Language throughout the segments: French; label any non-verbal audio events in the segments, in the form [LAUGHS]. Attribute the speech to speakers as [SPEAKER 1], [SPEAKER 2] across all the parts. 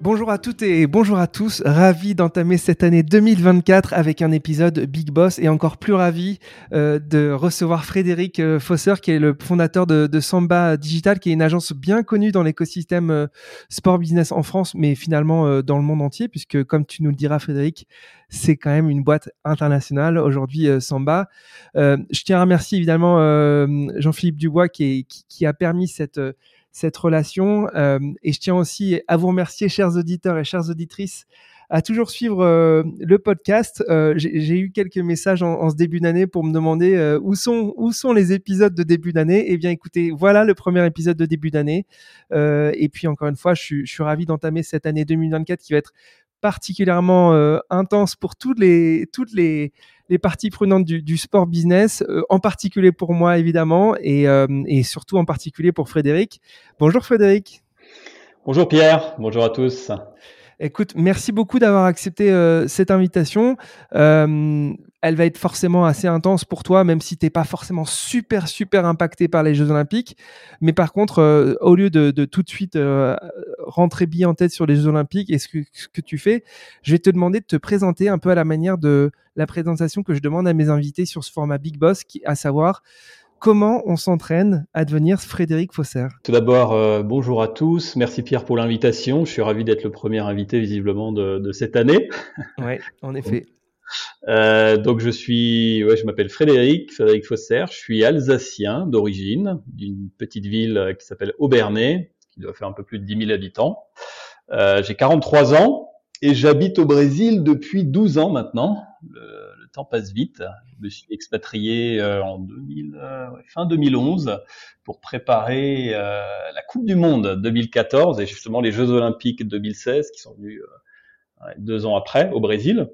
[SPEAKER 1] Bonjour à toutes et bonjour à tous, ravi d'entamer cette année 2024 avec un épisode Big Boss et encore plus ravi euh, de recevoir Frédéric euh, Fosser qui est le fondateur de, Samba Digital qui est une agence bien connue dans l'écosystème euh, sport business en France mais finalement dans le monde entier puisque comme tu nous le diras Frédéric c'est quand même une boîte internationale aujourd'hui Samba. je tiens à remercier évidemment Jean-Philippe Dubois qui, a permis cette cette relation. Euh, et je tiens aussi à vous remercier, chers auditeurs et chères auditrices, à toujours suivre euh, le podcast. Euh, J'ai eu quelques messages en, ce début d'année pour me demander où sont où sont les épisodes de début d'année. Eh bien, écoutez, voilà le premier épisode de début d'année. Et puis encore une fois, je je suis ravi d'entamer cette année 2024 qui va être particulièrement euh, intense pour toutes les toutes les les parties prenantes du, du sport business, euh, en particulier pour moi évidemment, et, euh, et, surtout en particulier pour Frédéric. Bonjour Frédéric.
[SPEAKER 2] Bonjour Pierre, bonjour à tous.
[SPEAKER 1] Écoute, merci beaucoup d'avoir accepté cette invitation. Elle va être forcément assez intense pour toi, même si t'es pas forcément super super impacté par les Jeux Olympiques. Mais par contre, euh, au lieu de, de, tout de suite euh, rentrer bien en tête sur les Jeux Olympiques et ce que, ce que tu fais, je vais te demander de te présenter un peu à la manière de la présentation que je demande à mes invités sur ce format Big Boss, qui, à savoir comment on s'entraîne à devenir Frédéric Fosser
[SPEAKER 2] Tout d'abord, euh, bonjour à tous. Merci Pierre pour l'invitation. Je suis ravi d'être le premier invité visiblement de, de cette année.
[SPEAKER 1] Oui, en [LAUGHS] effet.
[SPEAKER 2] Euh, donc je suis, ouais, je m'appelle Frédéric, Frédéric Fosser. Je suis alsacien d'origine, d'une petite ville qui s'appelle Aubernais, qui doit faire un peu plus de 10 000 habitants. Euh, J'ai 43 ans et j'habite au Brésil depuis 12 ans maintenant. Le, temps passe vite. Je me suis expatrié euh, en 2000, euh, fin 2011 pour préparer euh, la Coupe du Monde 2014 et justement les Jeux Olympiques 2016 qui sont venus deux ans après au Brésil.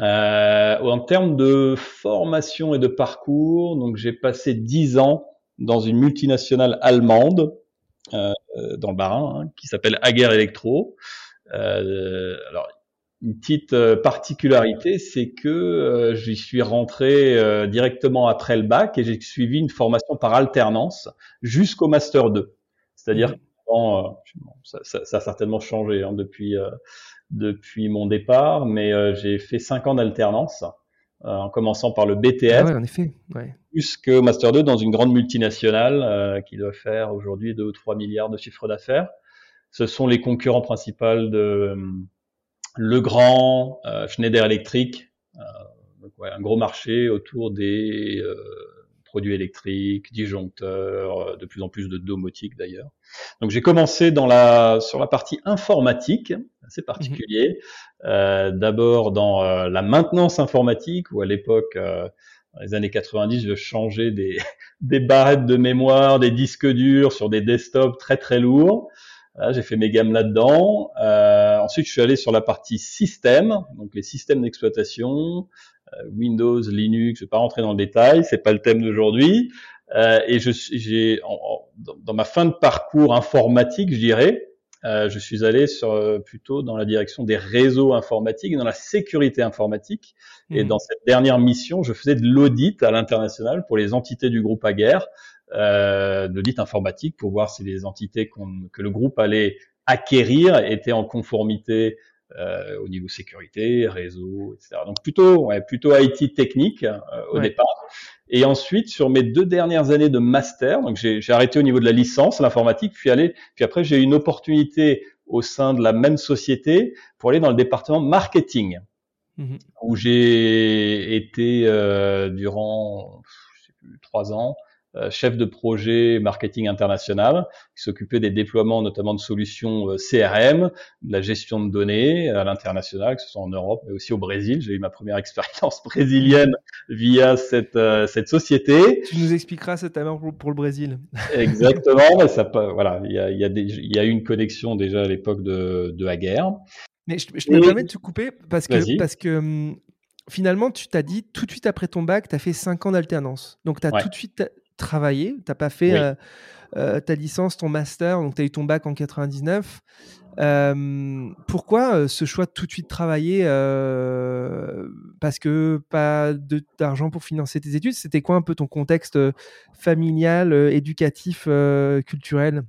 [SPEAKER 2] Euh, en termes de formation et de parcours, donc j'ai passé dix ans dans une multinationale allemande euh, dans le Bas-Rhin hein, qui s'appelle Ager Electro. Euh, alors une petite particularité, c'est que euh, j'y suis rentré euh, directement après le bac et j'ai suivi une formation par alternance jusqu'au master 2. C'est-à-dire que euh, ça, ça, ça, a certainement changé hein, depuis depuis mon départ, mais euh, j'ai fait cinq ans d'alternance, euh, en commençant par le BTS,
[SPEAKER 1] ah ouais, en effet, ouais.
[SPEAKER 2] jusqu'au Master 2 dans une grande multinationale euh, qui doit faire aujourd'hui 2 ou 3 milliards de chiffre d'affaires. Ce sont les concurrents principaux de Legrand, Schneider Electric, donc ouais, un gros marché autour des produits électriques, disjoncteurs, de plus en plus de domotique d'ailleurs. Donc j'ai commencé dans la sur la partie informatique, assez particulier. Mmh. Euh, D'abord dans euh, la maintenance informatique, où à l'époque, euh, dans les années 90, je changeais des, [LAUGHS] des barrettes de mémoire, des disques durs sur des desktops très très lourds. J'ai fait mes gammes là-dedans. Euh, ensuite, je suis allé sur la partie système, donc les systèmes d'exploitation, euh, Windows, Linux. Je vais pas rentrer dans le détail, c'est pas le thème d'aujourd'hui. Euh, et je j'ai dans ma fin de parcours informatique, je dirais, euh, je suis allé sur, euh, plutôt dans la direction des réseaux informatiques, dans la sécurité informatique. Mmh. Et dans cette dernière mission, je faisais de l'audit à l'international pour les entités du groupe Aguerre, euh, l'audit informatique pour voir si les entités que le groupe allait acquérir étaient en conformité euh, au niveau sécurité, réseau, etc. Donc plutôt, ouais, plutôt IT technique euh, au ouais. départ. Et ensuite, sur mes deux dernières années de master, donc j'ai arrêté au niveau de la licence, l'informatique, puis aller, puis après j'ai eu une opportunité au sein de la même société pour aller dans le département marketing, mmh. où j'ai été euh, durant je sais plus, trois ans chef de projet marketing international, qui s'occupait des déploiements notamment de solutions euh, CRM, de la gestion de données à l'international, que ce soit en Europe mais aussi au Brésil. J'ai eu ma première [LAUGHS] expérience brésilienne via cette, euh, cette société.
[SPEAKER 1] Tu nous expliqueras cet amour pour, le Brésil. [LAUGHS]
[SPEAKER 2] Exactement, ça, voilà, il y a, il y, a il y a eu une connexion déjà à l'époque de, de la guerre.
[SPEAKER 1] Mais je, je me permets de te couper parce que, parce que hum, finalement, tu t'as dit tout de suite après ton bac, tu as fait 5 ans d'alternance. Donc, tu as tout de suite travaillé, tu n'as pas fait euh, euh, ta licence, ton master, donc tu as eu ton bac en 99. pourquoi euh, ce choix de tout de suite travailler Parce que pas d'argent pour financer tes études? C'était quoi un peu ton contexte familial, éducatif, culturel?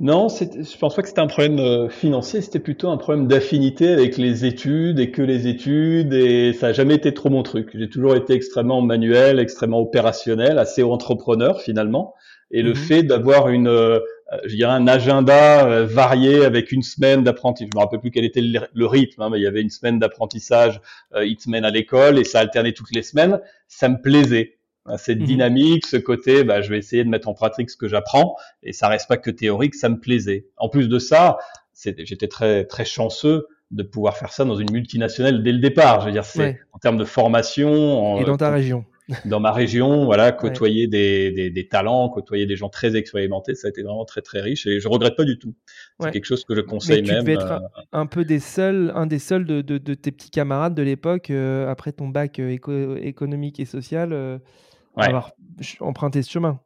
[SPEAKER 2] Non, je pense pas que c'était un problème financier, c'était plutôt un problème d'affinité avec les études et que les études, et ça n'a jamais été trop mon truc. J'ai toujours été extrêmement manuel, extrêmement opérationnel, assez entrepreneur finalement, et le mmh fait d'avoir une, euh, je dirais un agenda euh, varié avec une semaine d'apprentissage, je me rappelle plus quel était le, rythme, hein, mais il y avait une semaine d'apprentissage, euh, une semaine à l'école, et ça alternait toutes les semaines, ça me plaisait cette mmh dynamique, ce côté, bah, je vais essayer de mettre en pratique ce que j'apprends, et ça reste pas que théorique, ça me plaisait. En plus de ça, j'étais très très chanceux de pouvoir faire ça dans une multinationale dès le départ. Je veux dire, c'est en termes de formation.
[SPEAKER 1] et dans ta région.
[SPEAKER 2] Dans ma région, voilà, côtoyer des, des, des, talents, côtoyer des gens très expérimentés, ça a été vraiment très très riche et je regrette pas du tout. C'est quelque chose que je conseille Mais tu
[SPEAKER 1] même. être euh, un peu des seuls, un des seuls de, de, tes petits camarades de l'époque euh, après ton bac euh, économique et social avoir emprunté ce chemin.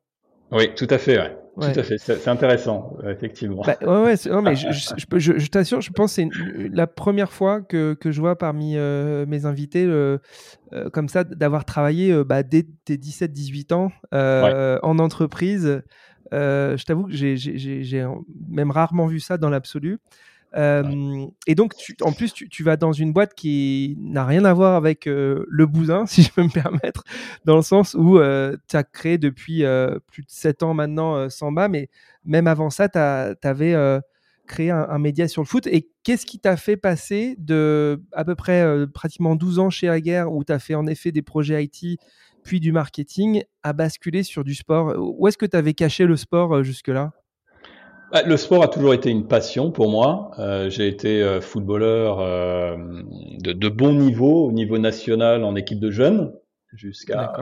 [SPEAKER 2] Oui, tout à fait, ouais. Tout à fait, c'est intéressant, effectivement.
[SPEAKER 1] Bah, ouais, ouais, non, mais je, je, [LAUGHS] je, je t'assure, je pense que c'est la première fois que, que je vois parmi euh, mes invités euh, comme ça d'avoir travaillé euh, bah, dès tes 17-18 ans en entreprise. je t'avoue que j'ai même rarement vu ça dans l'absolu et donc, en plus, tu, vas dans une boîte qui n'a rien à voir avec le bousin, [LAUGHS] si je peux me permettre, dans le sens où tu as créé depuis plus de 7 ans maintenant Samba, mais même avant ça, tu avais créé un, média sur le foot. Et qu'est-ce qui t'a fait passer de à peu près pratiquement 12 ans chez Aguerre, où tu as fait en effet des projets IT, puis du marketing, à basculer sur du sport? Où est-ce que tu avais caché le sport jusque-là?
[SPEAKER 2] Le sport a toujours été une passion pour moi. Euh, j'ai été euh, footballeur euh, de, de, bon niveau, au niveau national en équipe de jeunes, jusqu'à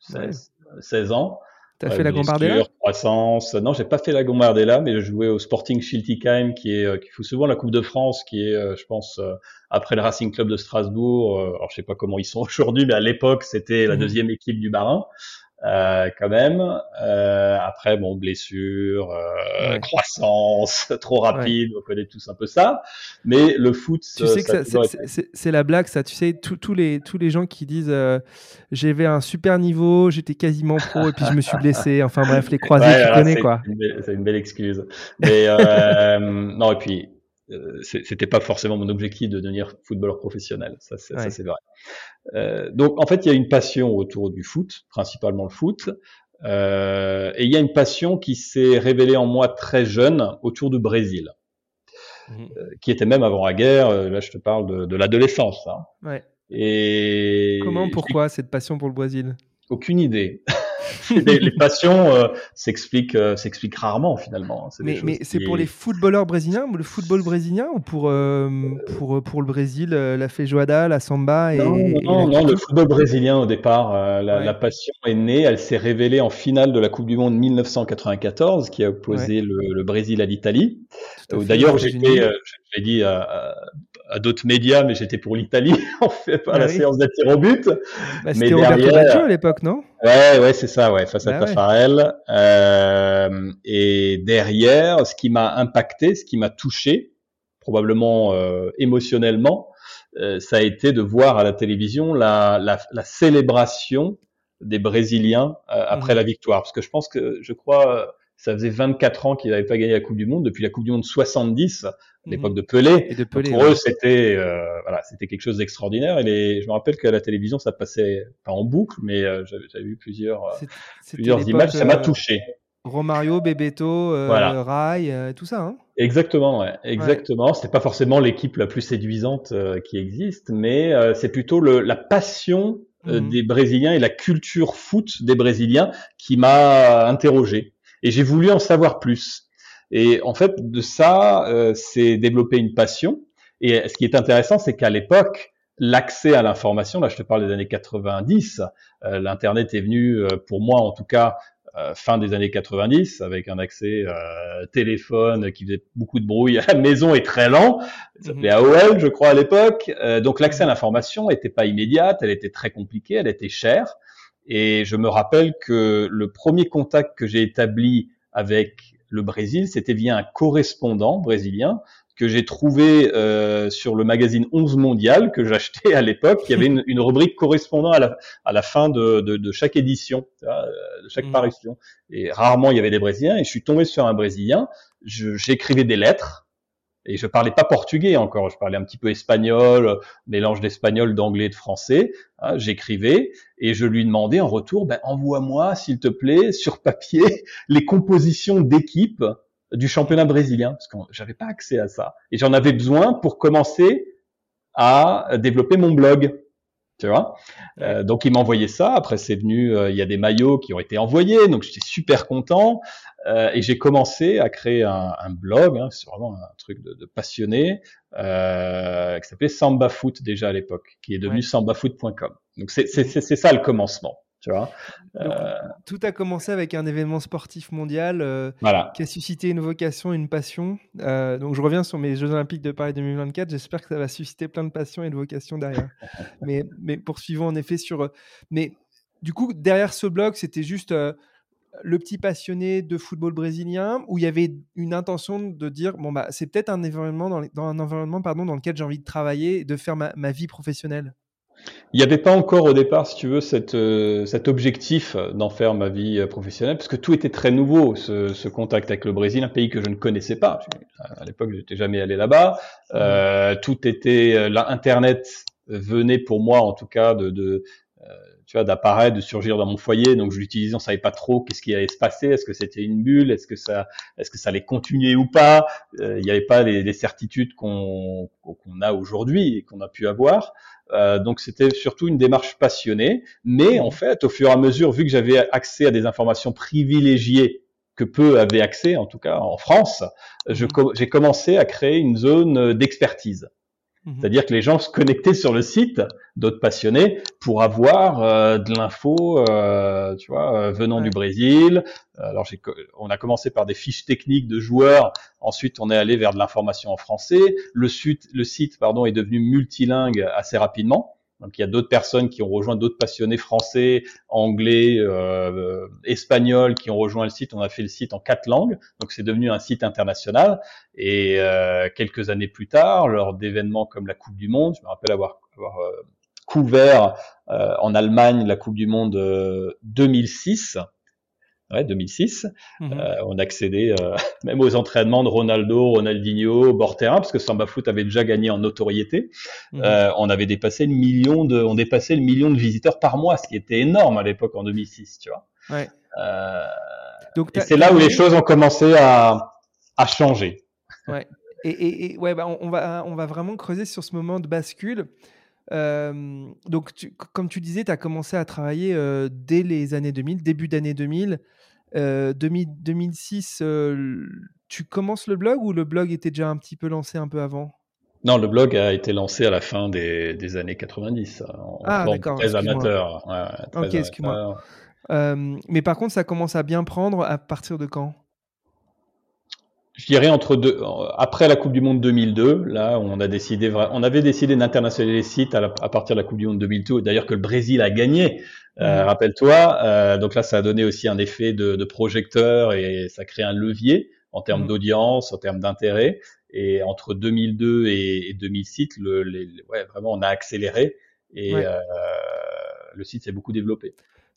[SPEAKER 2] 16, 16, ans.
[SPEAKER 1] T'as fait la Gambardella
[SPEAKER 2] croissance. Non, j'ai pas fait la Gambardella, mais je jouais au Sporting Schiltigheim, qui est qui fout souvent la Coupe de France, qui est, je pense, après le Racing Club de Strasbourg. alors je sais pas comment ils sont [LAUGHS] aujourd'hui, mais à l'époque c'était la mmh deuxième équipe du Marin. Euh, quand même. Euh, après, bon, blessure, euh, croissance, [LAUGHS] trop rapide, on connaît tous un peu ça. Mais le foot,
[SPEAKER 1] tu sais que c'est la blague, ça. Tu sais, tous les tous les gens qui disent j'avais un super niveau, j'étais quasiment pro et puis je me suis blessé. Enfin bref, les croisés, tu connais quoi.
[SPEAKER 2] C'est une belle excuse. Mais [LAUGHS] non, et puis euh, c'était pas forcément mon objectif de devenir footballeur professionnel. Ça, c'est vrai. Euh, donc, en fait, il y a une passion autour du foot, principalement le foot. Euh, et il y a une passion qui s'est révélée en moi très jeune autour du Brésil, mmh. euh, qui était même avant la guerre. Euh, là, je te parle de, de l'adolescence. Hein.
[SPEAKER 1] Ouais.
[SPEAKER 2] Et
[SPEAKER 1] comment, pourquoi cette passion pour le Brésil?
[SPEAKER 2] Aucune idée. Les, passions euh, s'expliquent euh, s'expliquent rarement finalement.
[SPEAKER 1] Hein. Mais, mais c'est pour les footballeurs brésiliens, le football brésilien ou pour euh, pour pour le Brésil, la feijoada, la samba et
[SPEAKER 2] non non, non, le football brésilien au départ, la, la, passion est née, elle s'est révélée en finale de la Coupe du Monde 1994 qui a opposé le, le, Brésil à l'Italie. D'ailleurs j'étais, je l'ai dit à, d'autres médias, mais j'étais pour l'Italie [LAUGHS] en fait la ah séance d'attir au but.
[SPEAKER 1] Bah, mais derrière, à l'époque, non?
[SPEAKER 2] Ouais, ouais, c'est ça, ouais, face à bah Tafarel. Euh, et derrière, ce qui m'a impacté, ce qui m'a touché, probablement euh, émotionnellement, euh, ça a été de voir à la télévision la, la, la célébration des Brésiliens euh, après mmh. la victoire, parce que je pense que, je crois ça faisait 24 ans qu'ils n'avaient pas gagné la Coupe du Monde depuis la Coupe du Monde 70, l'époque mhm. de Pelé.
[SPEAKER 1] Et de Pelé
[SPEAKER 2] pour eux, c'était euh, voilà, c'était quelque chose d'extraordinaire. Et les, je me rappelle qu'à la télévision, ça passait pas en boucle, mais euh, j'avais vu plusieurs euh, plusieurs images. Ça m'a touché.
[SPEAKER 1] Romario, Bebeto, voilà. Rai, tout ça. Hein
[SPEAKER 2] exactement, ouais, exactement. C'était pas forcément l'équipe la plus séduisante qui existe, mais c'est plutôt le, la passion mhm. des Brésiliens et la culture foot des Brésiliens qui m'a interrogé. Et j'ai voulu en savoir plus. Et en fait, de ça, c'est développer une passion. Et ce qui est intéressant, c'est qu'à l'époque, l'accès à l'information, là je te parle des années 90, euh, l'internet est venu euh, pour moi en tout cas euh, fin des années 90 avec un accès téléphone qui faisait beaucoup de bruit à la maison et très lent, ça mhm. s'appelait AOL je crois à l'époque. donc l'accès à l'information n'était pas immédiate, elle était très compliquée, elle était chère. Et je me rappelle que le premier contact que j'ai établi avec le Brésil, c'était via un correspondant brésilien que j'ai trouvé euh, sur le magazine 11 mondial que j'achetais à l'époque. Il y avait une, une, rubrique correspondant à la, à la fin de, de, de chaque édition, euh, de chaque mmh. parution. Et rarement il y avait des Brésiliens. Et je suis tombé sur un Brésilien. J'écrivais des lettres. Et je parlais pas portugais encore, je parlais un petit peu espagnol, mélange d'espagnol, d'anglais, de français. Hein, J'écrivais et je lui demandais en retour, ben, envoie-moi s'il te plaît sur papier [LAUGHS] les compositions d'équipe du championnat brésilien, parce que j'avais pas accès à ça. Et j'en avais besoin pour commencer à développer mon blog. Tu vois euh, Donc il m'a envoyé ça. Après c'est venu, euh, il y a des maillots qui ont été envoyés, donc j'étais super content. Euh, et j'ai commencé à créer un, un blog. Hein, c'est vraiment un truc de, de passionné qui s'appelait Samba Foot déjà à l'époque, qui est devenu sambafoot.com. Donc c'est ça le commencement.
[SPEAKER 1] Euh, tout a commencé avec un événement sportif mondial euh, qui a suscité une vocation, une passion. Euh, donc je reviens sur mes Jeux Olympiques de Paris 2024. J'espère que ça va susciter plein de passion et de vocation derrière. [LAUGHS] mais, mais poursuivons en effet sur. Mais du coup, derrière ce blog, c'était juste le petit passionné de football brésilien où il y avait une intention de dire bon bah c'est peut-être un environnement dans, un environnement pardon dans lequel j'ai envie de travailler et de faire ma vie professionnelle?
[SPEAKER 2] Il n'y avait pas encore au départ, si tu veux, cette, euh, cet objectif d'en faire ma vie euh, professionnelle, parce que tout était très nouveau, ce, ce, contact avec le Brésil, un pays que je ne connaissais pas. À l'époque, je n'étais jamais allé là-bas. Euh, tout était, euh, l'internet venait pour moi, en tout cas, de, de tu vois, d'apparaître, de surgir dans mon foyer. Donc, je l'utilisais, on savait pas trop qu'est-ce qui allait se passer. Est-ce que c'était une bulle? Est-ce que ça, est-ce que ça allait continuer ou pas? Il n'y avait pas les, les certitudes qu'on qu'on a aujourd'hui et qu'on a pu avoir. Euh, donc c'était surtout une démarche passionnée, mais en fait, au fur et à mesure, vu que j'avais accès à des informations privilégiées que peu avaient accès, en tout cas en France, mmh. j'ai commencé à créer une zone d'expertise. Mhm. C'est-à-dire que les gens se connectaient sur le site d'autres passionnés pour avoir euh, de l'info, euh, tu vois, euh, venant du Brésil. Alors, on a commencé par des fiches techniques de joueurs. Ensuite, on est allé vers de l'information en français. Le, site, le site, pardon, est devenu multilingue assez rapidement. Donc il y a d'autres personnes qui ont rejoint, d'autres passionnés français, anglais, euh, espagnols qui ont rejoint le site. On a fait le site en quatre langues, donc c'est devenu un site international. Et euh, quelques années plus tard, lors d'événements comme la Coupe du Monde, je me rappelle avoir, avoir euh, couvert euh, en Allemagne la Coupe du Monde 2006 ouais, 2006. Mhm. Euh, on accédait euh, [LAUGHS] même aux entraînements de Ronaldo, Ronaldinho, bord terrain, parce que Samba Foot avait déjà gagné en notoriété. Mhm. Euh, on avait dépassé le million de, on dépassait le million de visiteurs par mois, ce qui était énorme à l'époque en 2006, tu vois. Ouais. Donc, c'est là où les choses ont commencé à, à changer.
[SPEAKER 1] Ouais. Et, et, et ouais, bah on, va, on va vraiment creuser sur ce moment de bascule. Euh, donc, comme tu disais, tu as commencé à travailler euh, dès les années 2000, début d'année 2000. 2006, tu commences le blog ou le blog était déjà un petit peu lancé un peu avant?
[SPEAKER 2] Non, le blog a été lancé à la fin des, années 90. En ah, d'accord. Très amateur.
[SPEAKER 1] ok, excuse-moi. mais par contre, ça commence à bien prendre à partir de quand?
[SPEAKER 2] Je dirais entre deux, après la Coupe du Monde 2002, là, on a décidé, on avait décidé d'internationaliser les sites à, partir de la Coupe du Monde 2002. D'ailleurs, que le Brésil a gagné. Euh, rappelle-toi. Euh, donc là, ça a donné aussi un effet de, de projecteur et ça crée un levier en termes d'audience, en termes d'intérêt. Et entre 2002 et, et 2006, le, les, ouais, vraiment, on a accéléré et euh, le site s'est beaucoup développé.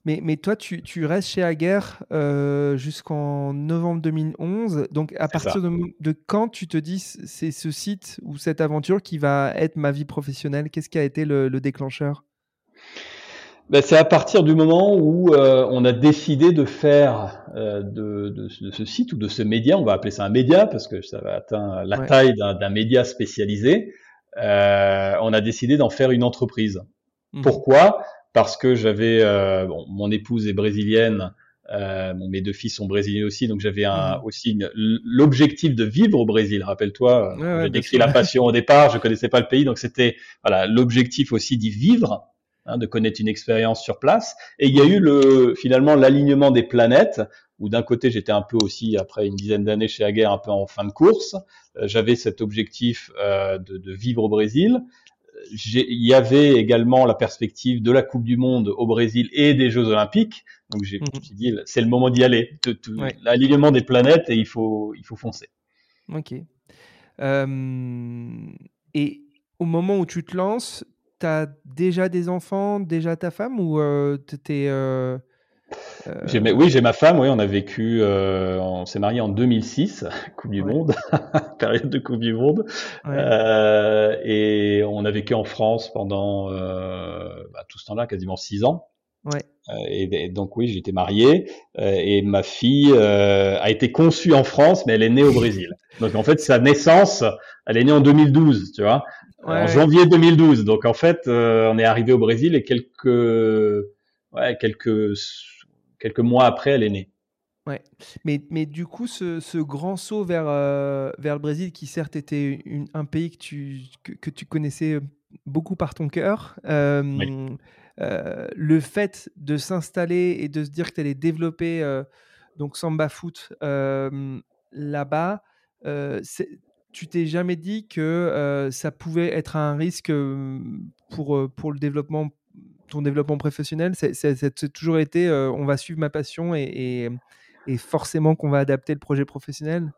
[SPEAKER 1] Mais, mais toi, tu, tu restes chez Aguerre euh, jusqu'en novembre 2011. Donc, à partir de, de, quand tu te dis c'est ce site ou cette aventure qui va être ma vie professionnelle? Qu'est-ce qui a été le, déclencheur?
[SPEAKER 2] Ben, C'est à partir du moment où euh, on a décidé de faire euh, de, de, ce site ou de ce média, on va appeler ça un média parce que ça va atteindre la taille d'un média spécialisé, on a décidé d'en faire une entreprise. Mmh. Pourquoi? Parce que j'avais bon, mon épouse est brésilienne. Euh, mes deux fils sont brésiliens aussi, donc j'avais un, mmh. aussi l'objectif de vivre au Brésil. Rappelle-toi, ouais, j'ai décrit la passion au départ, je connaissais pas le pays, donc c'était voilà l'objectif aussi d'y vivre, hein, de connaître une expérience sur place. Et il y a eu le finalement l'alignement des planètes, où d'un côté j'étais un peu aussi après une dizaine d'années chez Aguerre, un peu en fin de course. Euh, j'avais cet objectif euh, de, de, vivre au Brésil il y avait également la perspective de la Coupe du Monde au Brésil et des Jeux Olympiques. Donc j'ai mhm. dit, c'est le moment d'y aller. L'alignement des planètes et il faut, il faut foncer.
[SPEAKER 1] Ok. Euh, et au moment où tu te lances, tu as déjà des enfants, déjà ta femme ou euh, tu étais
[SPEAKER 2] euh, oui, j'ai ma femme. Oui, on a vécu. Euh, on s'est marié en 2006, [LAUGHS] Coupe du Monde, [LAUGHS] période de Coupe du Monde, euh, et on a vécu en France pendant bah, tout ce temps-là, quasiment six ans.
[SPEAKER 1] Ouais.
[SPEAKER 2] Et, donc oui, j'étais marié et ma fille a été conçue en France, mais elle est née au Brésil. [LAUGHS] Donc en fait, sa naissance, elle est née en 2012, tu vois, en janvier 2012. Donc en fait, on est arrivé au Brésil et quelques ouais, quelques quelques mois après, elle est née.
[SPEAKER 1] Ouais. Mais, mais du coup, ce, ce grand saut vers, euh, vers le Brésil, qui certes était un pays que tu, que, tu connaissais beaucoup par ton cœur, euh, euh, le fait de s'installer et de se dire que tu allais développer donc Samba Foot là-bas, tu t'es jamais dit que ça pouvait être un risque pour, pour le développement ton développement professionnel C'est toujours été euh, on va suivre ma passion et, et, forcément qu'on va adapter le projet professionnel?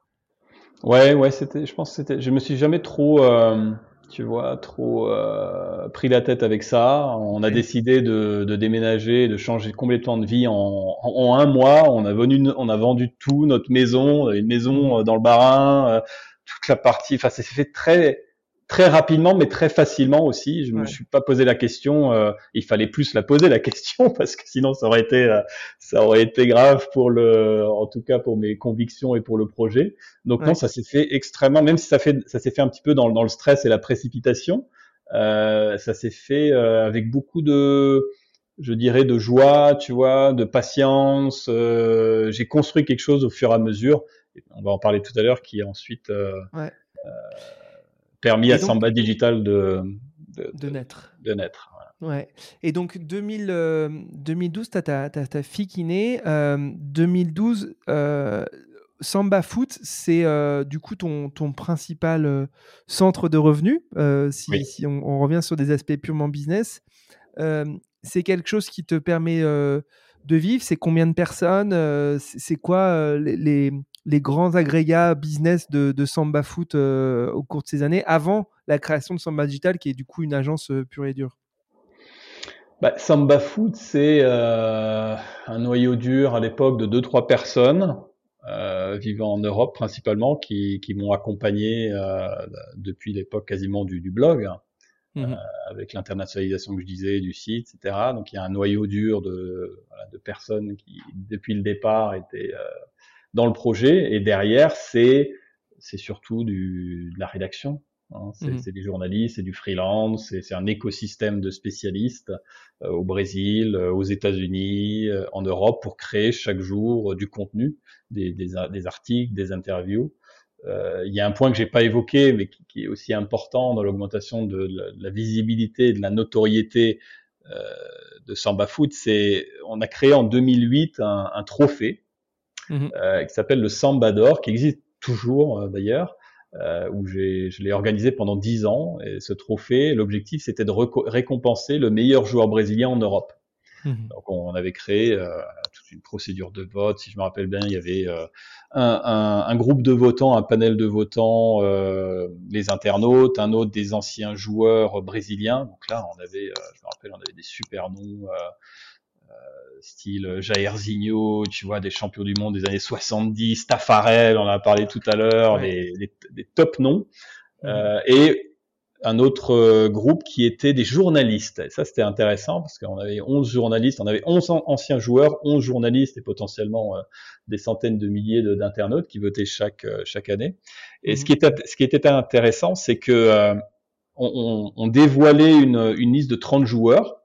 [SPEAKER 2] Ouais, ouais, c'était, je pense que c'était, je me suis jamais trop, euh, tu vois, trop euh, pris la tête avec ça. On a décidé de, de, déménager, de changer complètement de vie en, en, un mois. On a, venu, on a vendu tout, notre maison, une maison mmh. dans le Barin, toute la partie, enfin, ça s'est fait très, très rapidement, mais très facilement aussi. Je me suis pas posé la question. Euh, il fallait plus la poser la [LAUGHS] question parce que sinon ça aurait été euh, ça aurait été grave pour le, en tout cas pour mes convictions et pour le projet. Donc non, ça s'est fait extrêmement, même si ça fait ça s'est fait un petit peu dans, dans le stress et la précipitation. Euh, ça s'est fait euh, avec beaucoup de je dirais de joie, tu vois, de patience. Euh, j'ai construit quelque chose au fur et à mesure. On va en parler tout à l'heure, qui ensuite ouais permis à Samba Digital de,
[SPEAKER 1] de, naître.
[SPEAKER 2] De naître
[SPEAKER 1] Ouais. Et donc 2000, 2012, tu as, ta fille qui naît. 2012, euh, euh, Samba Foot, c'est euh, du coup ton, ton principal centre de revenus, si, si on, revient sur des aspects purement business. c'est quelque chose qui te permet de vivre C'est combien de personnes C'est quoi les, les grands agrégats business de, Samba Foot euh, au cours de ces années, avant la création de Samba Digital, qui est du coup une agence euh, pure et dure?
[SPEAKER 2] Bah, Samba Foot, c'est euh, un noyau dur à l'époque de 2-3 personnes vivant en Europe principalement, qui, m'ont accompagné depuis l'époque quasiment du, blog. Hein. Mmh avec l'internationalisation que je disais du site, etc. Donc il y a un noyau dur de, de personnes qui, depuis le départ, étaient dans le projet. Et derrière, c'est c'est surtout du, de la rédaction. Hein. C'est, mmh. des journalistes, c'est du freelance, c'est, un écosystème de spécialistes euh, au Brésil, euh, aux États-Unis, euh, en Europe pour créer chaque jour du contenu, des, des, des articles, des interviews. Il y a un point que j'ai pas évoqué, mais qui, qui, est aussi important dans l'augmentation de la, visibilité, de la notoriété de Samba Foot. C'est on a créé en 2008 un, un trophée Mhm. Euh, qui s'appelle le Samba d'or, qui existe toujours euh, d'ailleurs, euh, où je l'ai organisé pendant dix ans. Et ce trophée, l'objectif, c'était de récompenser le meilleur joueur brésilien en Europe. Mhm. Donc on avait créé euh, toute une procédure de vote. Si je me rappelle bien, il y avait euh, un, un, un, groupe de votants, un panel de votants, euh, les internautes, un autre des anciens joueurs brésiliens. Donc là, on avait, je me rappelle, on avait des super noms style euh, Jairzinho, tu vois, des champions du monde des années 70, Tafarel, on en a parlé tout à l'heure, des, top noms. Euh, et un autre euh, groupe qui était des journalistes. Et ça, c'était intéressant parce qu'on avait 11 journalistes, on avait 11 anciens joueurs, 11 journalistes et potentiellement des centaines de milliers d'internautes qui votaient chaque chaque année. Et ce mhm. qui était ce qui était intéressant, c'est que on, on, dévoilait une, une liste de 30 joueurs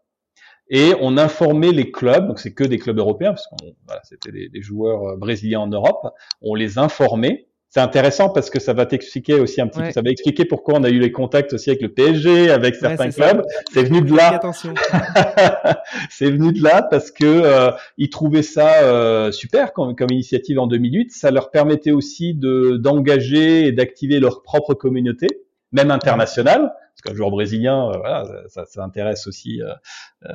[SPEAKER 2] et on informait les clubs, donc c'est que des clubs européens, parce que voilà, c'était des, des, joueurs brésiliens en Europe, on les informait c'est intéressant parce que ça va t'expliquer aussi un petit peu, ça va expliquer pourquoi on a eu les contacts aussi avec le PSG, avec certains clubs. C'est venu de là. [LAUGHS] c'est venu de là parce que euh, ils trouvaient ça euh, super comme, comme, initiative en 2008. Ça leur permettait aussi de d'engager et d'activer leur propre communauté, même internationale. Parce qu'un joueur brésilien, euh, voilà, ça, ça, intéresse aussi. Euh, euh,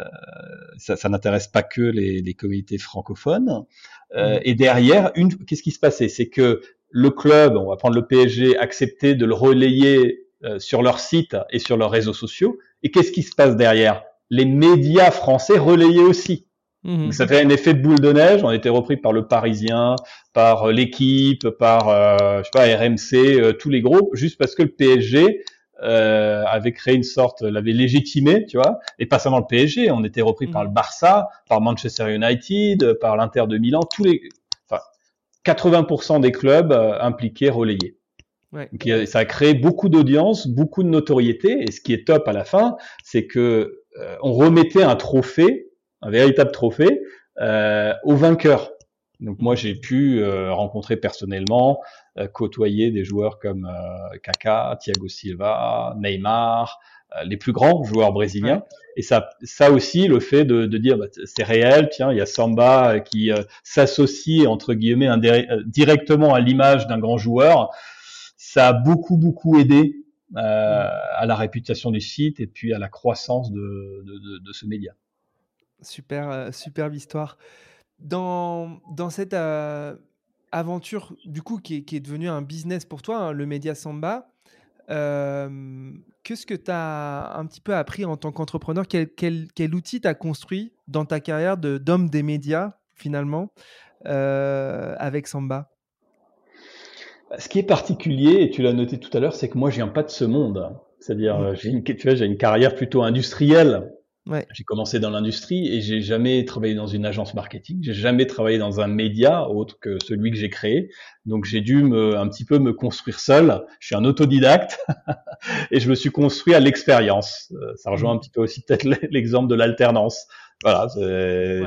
[SPEAKER 2] ça, ça n'intéresse pas que les, les communautés francophones. Euh, et derrière, une, qu'est-ce qui se passait? C'est que le club, on va prendre le PSG, accepter de le relayer euh, sur leur site et sur leurs réseaux sociaux. Et qu'est-ce qui se passe derrière? Les médias français relayaient aussi. Mmh. Donc ça fait un effet de boule de neige. On été repris par le Parisien, par euh, l'équipe, par euh, je sais pas RMC, euh, tous les gros, juste parce que le PSG euh, avait créé une sorte, l'avait légitimé, tu vois, et pas seulement le PSG. On était repris par mmh. le Barça, par Manchester United, par l'Inter de Milan, tous les 80% des clubs euh, impliqués relayés. Ouais. ça a créé beaucoup d'audience, beaucoup de notoriété. Et ce qui est top à la fin, c'est que euh, on remettait un trophée, un véritable trophée, euh, au vainqueur. Donc moi j'ai pu euh, rencontrer personnellement, côtoyer des joueurs comme Kaka, Thiago Silva, Neymar, euh, les plus grands joueurs brésiliens. Et ça, ça aussi, le fait de, de dire bah, c'est réel, tiens, il y a Samba qui euh, s'associe entre guillemets euh, directement à l'image d'un grand joueur, ça a beaucoup beaucoup aidé euh, à la réputation du site et puis à la croissance de, de, de, de ce média.
[SPEAKER 1] Super, superbe histoire. Dans, dans cette aventure, du coup, qui est, qui est devenue un business pour toi, hein, le média Samba, Qu'est-ce que tu as un petit peu appris en tant qu'entrepreneur? Quel, quel, quel, outil tu as construit dans ta carrière d'homme des médias, finalement, euh, avec Samba?
[SPEAKER 2] Ce qui est particulier, et tu l'as noté tout à l'heure, c'est que moi, je viens pas de ce monde. C'est-à-dire, mmh. j'ai une, tu vois, j'ai une carrière plutôt industrielle. Ouais. J'ai commencé dans l'industrie et j'ai jamais travaillé dans une agence marketing. J'ai jamais travaillé dans un média autre que celui que j'ai créé. Donc j'ai dû me, un petit peu me construire seul. Je suis un autodidacte [LAUGHS] et je me suis construit à l'expérience. Euh, ça rejoint un petit peu aussi peut-être [LAUGHS] l'exemple de l'alternance. Voilà, ouais.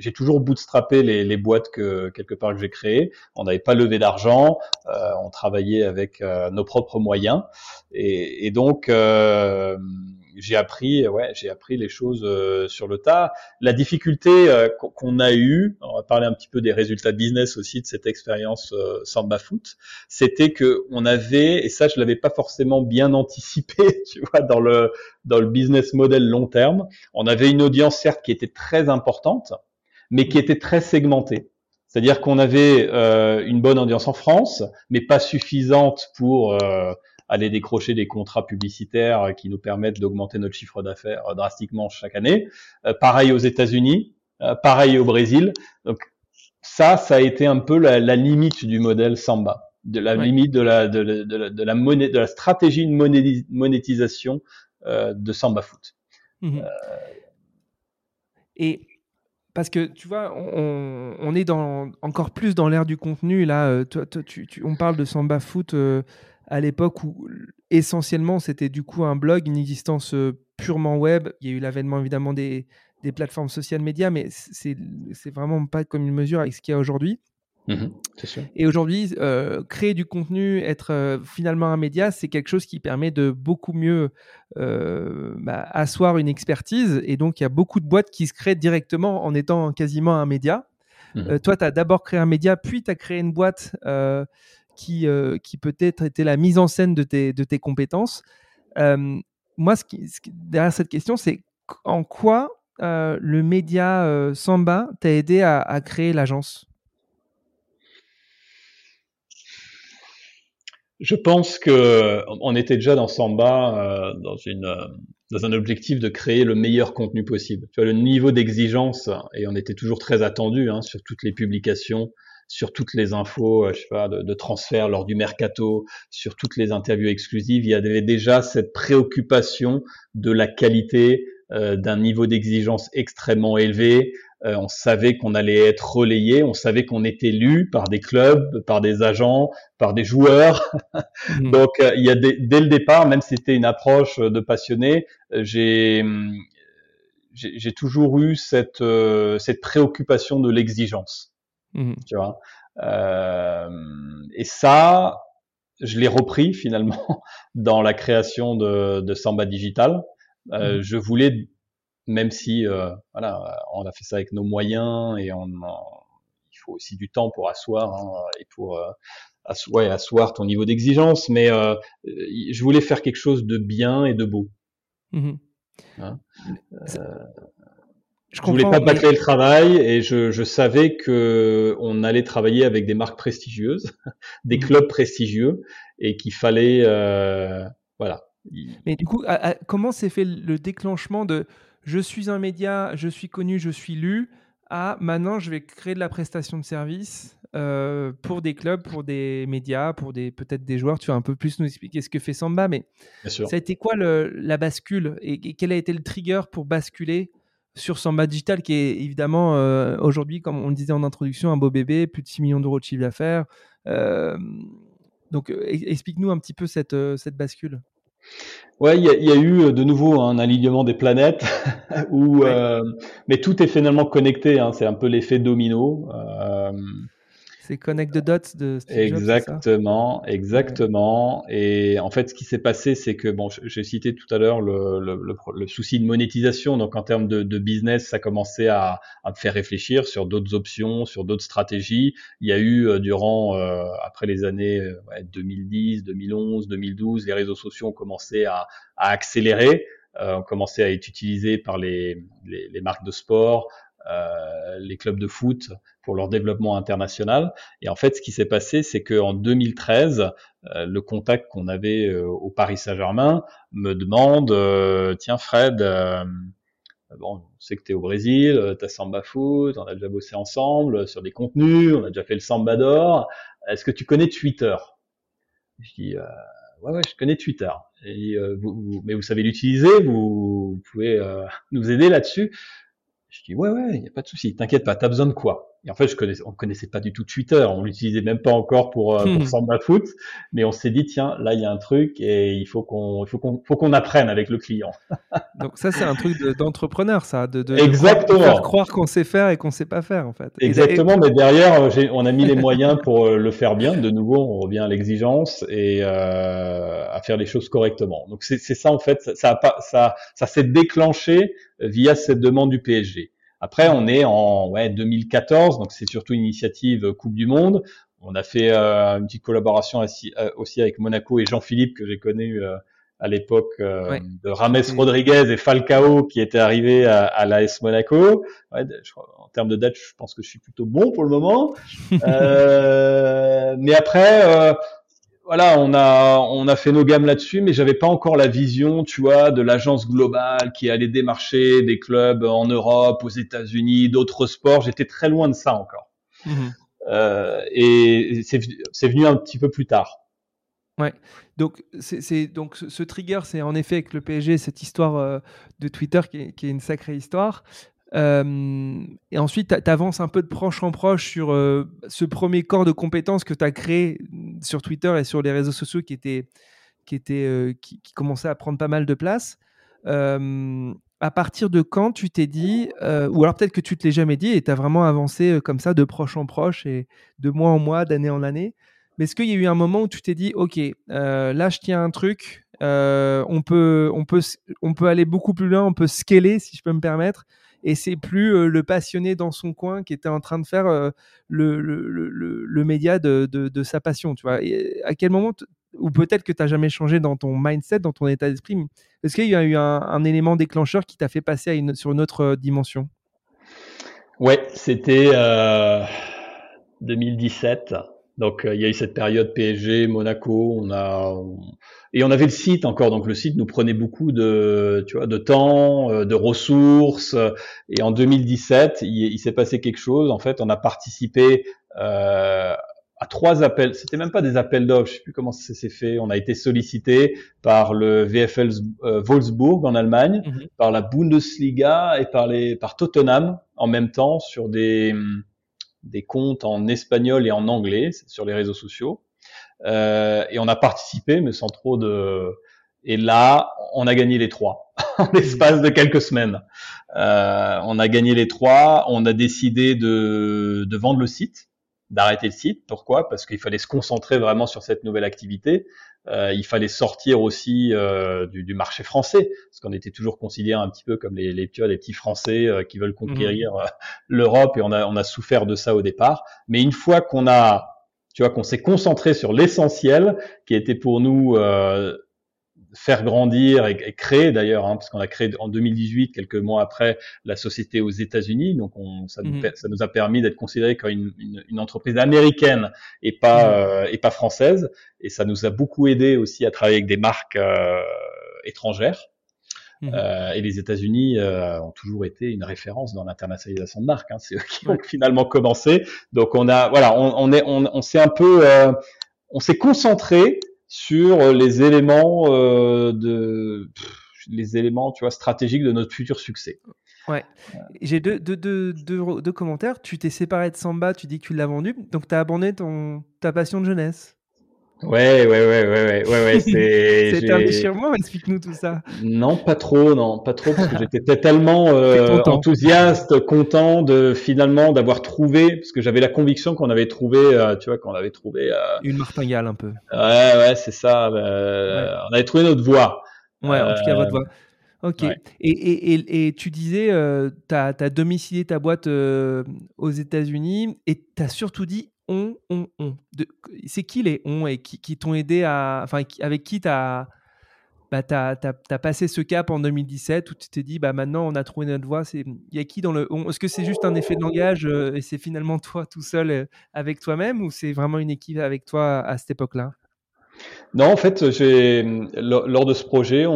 [SPEAKER 2] j'ai toujours bootstrappé les, les, boîtes que quelque part que j'ai créées. On n'avait pas levé d'argent, euh, on travaillait avec euh, nos propres moyens et, et donc euh, j'ai appris, ouais, j'ai appris les choses euh, sur le tas. La difficulté euh, qu'on a eue, on va parler un petit peu des résultats business aussi de cette expérience euh, Samba Foot, c'était que on avait, et ça je l'avais pas forcément bien anticipé, [LAUGHS] tu vois, dans le dans le business model long terme, on avait une audience certes qui était très importante, mais qui était très segmentée. C'est-à-dire qu'on avait euh, une bonne audience en France, mais pas suffisante pour euh, aller décrocher des contrats publicitaires qui nous permettent d'augmenter notre chiffre d'affaires euh, drastiquement chaque année. Euh, pareil aux États-Unis, euh, pareil au Brésil. Donc ça, ça a été un peu la, la limite du modèle Samba, de la ouais. limite de la de, de, de, de, la monnaie, de la stratégie de monétisation euh, de Samba Foot. Mmh. Euh...
[SPEAKER 1] Et parce que tu vois, on, on est dans, encore plus dans l'ère du contenu. Là, toi, toi, tu, tu, on parle de Samba Foot euh, à l'époque où essentiellement c'était du coup un blog, une existence purement web. Il y a eu l'avènement évidemment des, des plateformes sociales médias, mais c'est vraiment pas comme une mesure avec ce qu'il y a aujourd'hui.
[SPEAKER 2] Mmh,
[SPEAKER 1] Et aujourd'hui, euh, créer du contenu, être euh, finalement un média, c'est quelque chose qui permet de beaucoup mieux euh, bah, asseoir une expertise. Et donc, il y a beaucoup de boîtes qui se créent directement en étant quasiment un média. Mmh. toi, tu as d'abord créé un média, puis tu as créé une boîte qui, euh, qui peut-être était la mise en scène de tes, de tes compétences. Euh, moi, ce qui, derrière cette question, c'est en quoi euh, le média Samba t'a aidé à, à créer l'agence?
[SPEAKER 2] Je pense que on était déjà dans Samba dans une dans un objectif de créer le meilleur contenu possible. Tu vois, le niveau d'exigence et on était toujours très attendu hein, sur toutes les publications sur toutes les infos, euh, je sais pas, de, de, transfert lors du mercato, sur toutes les interviews exclusives, il y avait déjà cette préoccupation de la qualité, euh, d'un niveau d'exigence extrêmement élevé. Euh, on savait qu'on allait être relayé, on savait qu'on était lu par des clubs, par des agents, par des joueurs. Mmh. [LAUGHS] Donc euh, il y a des, dès le départ, même si c'était une approche de passionné, j'ai j'ai toujours eu cette cette préoccupation de l'exigence. Mmh. Tu vois. et ça, je l'ai repris finalement [LAUGHS] dans la création de, de Samba Digital. Euh, mmh. Je voulais, même si euh, voilà, on a fait ça avec nos moyens et on, il faut aussi du temps pour asseoir hein, et pour euh, asseoir, ouais, asseoir ton niveau d'exigence, mais euh, je voulais faire quelque chose de bien et de beau. Mmh. Hein je, voulais pas bâcler le travail et je, je, savais que on allait travailler avec des marques prestigieuses, [LAUGHS] des mmh. clubs prestigieux et qu'il fallait euh, voilà.
[SPEAKER 1] Mais du coup, comment s'est fait le déclenchement de je suis un média, je suis connu, je suis lu à maintenant je vais créer de la prestation de service euh, pour des clubs, pour des médias, pour des peut-être des joueurs. Tu vas un peu plus nous expliquer ce que fait Samba, mais ça a été quoi le, la bascule et, quel a été le trigger pour basculer sur Samba Digital, qui est évidemment euh, aujourd'hui, comme on le disait en introduction, un beau bébé, plus de 6 millions d'euros de chiffre d'affaires. Euh, donc, euh, explique-nous un petit peu cette, cette bascule.
[SPEAKER 2] Ouais, il y, a eu de nouveau un alignement des planètes, [LAUGHS] où, mais tout est finalement connecté. Hein, c'est un peu l'effet domino.
[SPEAKER 1] C'est Connect the Dots de
[SPEAKER 2] Steve Exactement, Jobs, exactement. Et en fait, ce qui s'est passé, c'est que bon, j'ai cité tout à l'heure le, le, le, souci de monétisation. Donc, en termes de, de business, ça commençait à, à me faire réfléchir sur d'autres options, sur d'autres stratégies. Il y a eu euh, durant, euh, après les années ouais, 2010, 2011, 2012, les réseaux sociaux ont commencé à, à accélérer. Euh, ont commencé à être utilisés par les, les, les marques de sport, euh, les clubs de foot pour leur développement international. Et en fait, ce qui s'est passé, c'est qu'en 2013, euh, le contact qu'on avait euh, au Paris Saint-Germain me demande, tiens Fred, bon, on sait que tu es au Brésil, tu as Samba Foot, on a déjà bossé ensemble sur des contenus, on a déjà fait le Samba d'or. Est-ce que tu connais Twitter? Je dis, ouais, ouais, je connais Twitter. Et, vous, mais vous savez l'utiliser, vous, vous pouvez [LAUGHS] nous aider là-dessus. Je dis ouais ouais, il y a pas de souci, t'inquiète pas, t'as besoin de quoi? Et en fait, je on connaissait pas du tout Twitter, on l'utilisait même pas encore pour euh, pour Samba Foot, mais on s'est dit tiens, là il y a un truc et il faut qu'on il faut qu'on faut qu'on apprenne avec le client. [LAUGHS]
[SPEAKER 1] Donc ça c'est un truc d'entrepreneur ça, de, de,
[SPEAKER 2] Exactement.
[SPEAKER 1] de faire croire qu'on sait faire et qu'on sait pas faire en fait.
[SPEAKER 2] Exactement, mais derrière euh, on a mis les moyens pour euh, le faire bien. De nouveau, on revient à l'exigence et euh, à faire les choses correctement. Donc c'est ça en fait, ça a pas ça ça s'est déclenché via cette demande du PSG. Après, on est en ouais, 2014, donc c'est surtout une initiative Coupe du Monde. On a fait euh, une petite collaboration aussi, euh, aussi avec Monaco et Jean-Philippe que j'ai connu euh, à l'époque de Rames Rodriguez et Falcao qui étaient arrivés à, à l'AS Monaco. Ouais, je, en termes de date, je pense que je suis plutôt bon pour le moment. [LAUGHS] mais après, voilà, on a on a fait nos gammes là-dessus, mais j'avais pas encore la vision, tu vois, de l'agence globale qui allait démarcher des clubs en Europe, aux États-Unis, d'autres sports. J'étais très loin de ça encore. Mhm. Euh, et c'est venu un petit peu plus tard.
[SPEAKER 1] Ouais. Donc c'est donc ce trigger, c'est en effet avec le PSG cette histoire euh, de Twitter qui est, qui est, une sacrée histoire. Euh, et ensuite, tu avances un peu de proche en proche sur euh, ce premier corps de compétences que tu as créé sur Twitter et sur les réseaux sociaux qui, était, qui, était, euh, qui, commençait à prendre pas mal de place. à partir de quand tu t'es dit, ou alors peut-être que tu te l'es jamais dit et tu as vraiment avancé comme ça de proche en proche et de mois en mois, d'année en année. Mais est-ce qu'il y a eu un moment où tu t'es dit, OK, là je tiens un truc, on, peut, on, peut, on peut aller beaucoup plus loin, on peut scaler si je peux me permettre et c'est plus le passionné dans son coin qui était en train de faire le, le, le, le, média de, de, sa passion. Tu vois. À quel moment, ou peut-être que tu n'as jamais changé dans ton mindset, dans ton état d'esprit, est-ce qu'il y a eu un, élément déclencheur qui t'a fait passer sur une autre dimension?
[SPEAKER 2] Ouais, c'était euh, 2017. Donc il y a eu cette période PSG, Monaco, on a et on avait le site encore, donc le site nous prenait beaucoup de, tu vois, de temps, euh, de ressources. Et en 2017, il, il s'est passé quelque chose. En fait, on a participé euh, à trois appels. C'était même pas des appels d'offres, je sais plus comment ça s'est fait. On a été sollicité par le VfL euh, Wolfsburg en Allemagne, mhm. par la Bundesliga et par les par Tottenham en même temps sur des des comptes en espagnol et en anglais sur les réseaux sociaux. Euh, et on a participé, mais sans trop de Et là, on a gagné les trois [LAUGHS] en l'espace de quelques semaines. Euh, on a gagné les trois. On a décidé de, de vendre le site, d'arrêter le site. Pourquoi? Parce qu'il fallait se concentrer vraiment sur cette nouvelle activité. Euh, il fallait sortir aussi euh, du, du, marché français, parce qu'on était toujours considéré un petit peu comme les, les, tu vois, les petits Français euh, qui veulent conquérir mmh. l'Europe, et on a, on a souffert de ça au départ. Mais une fois qu'on a, tu vois, qu'on s'est concentré sur l'essentiel, qui était pour nous faire grandir et, créer d'ailleurs, hein, parce qu'on a créé en 2018, quelques mois après, la société aux États-Unis. Donc, on, ça, nous, mhm. ça, nous, a permis d'être considéré comme une, une, une, entreprise américaine et pas mhm. euh, et pas française. Et ça nous a beaucoup aidé aussi à travailler avec des marques euh, étrangères. Mhm. Euh, et les États-Unis euh, ont toujours été une référence dans l'internationalisation de marques. Hein. C'est eux qui ont finalement commencé. Donc on a, voilà, on, on est, on, on s'est un peu, euh, on s'est concentré sur euh, les éléments euh, de les éléments tu vois stratégiques de notre futur succès.
[SPEAKER 1] Ouais. J'ai deux, deux, deux, deux, commentaires. Tu t'es séparé de Samba, tu dis que tu l'as vendu, donc tu as abandonné ton, ta passion de jeunesse.
[SPEAKER 2] Ouais, ouais, ouais, ouais, ouais, ouais, [LAUGHS]
[SPEAKER 1] c'est. C'était un déchirement, explique-nous tout ça.
[SPEAKER 2] Non, pas trop, non, pas trop, parce que [LAUGHS] j'étais tellement euh, enthousiaste, content de finalement d'avoir trouvé, parce que j'avais la conviction qu'on avait trouvé, euh, tu vois, qu'on avait trouvé. Euh,
[SPEAKER 1] Une martingale un peu.
[SPEAKER 2] Ouais, ouais, c'est ça. On avait trouvé notre voie.
[SPEAKER 1] Ouais, en tout cas votre voie. Ok. Et, et, et, et, tu disais, tu as, as, domicilié ta boîte aux États-Unis et tu as surtout dit C'est qui les on et qui, t'ont aidé à. Enfin, avec qui tu as, bah, as, passé ce cap en 2017 où tu t'es dit, bah, maintenant on a trouvé notre voie. Il y a qui dans le Est-ce que c'est juste un effet de langage euh, et c'est finalement toi tout seul euh, avec toi-même ou c'est vraiment une équipe avec toi à cette époque-là?
[SPEAKER 2] Non, en fait, j'ai lors de ce projet,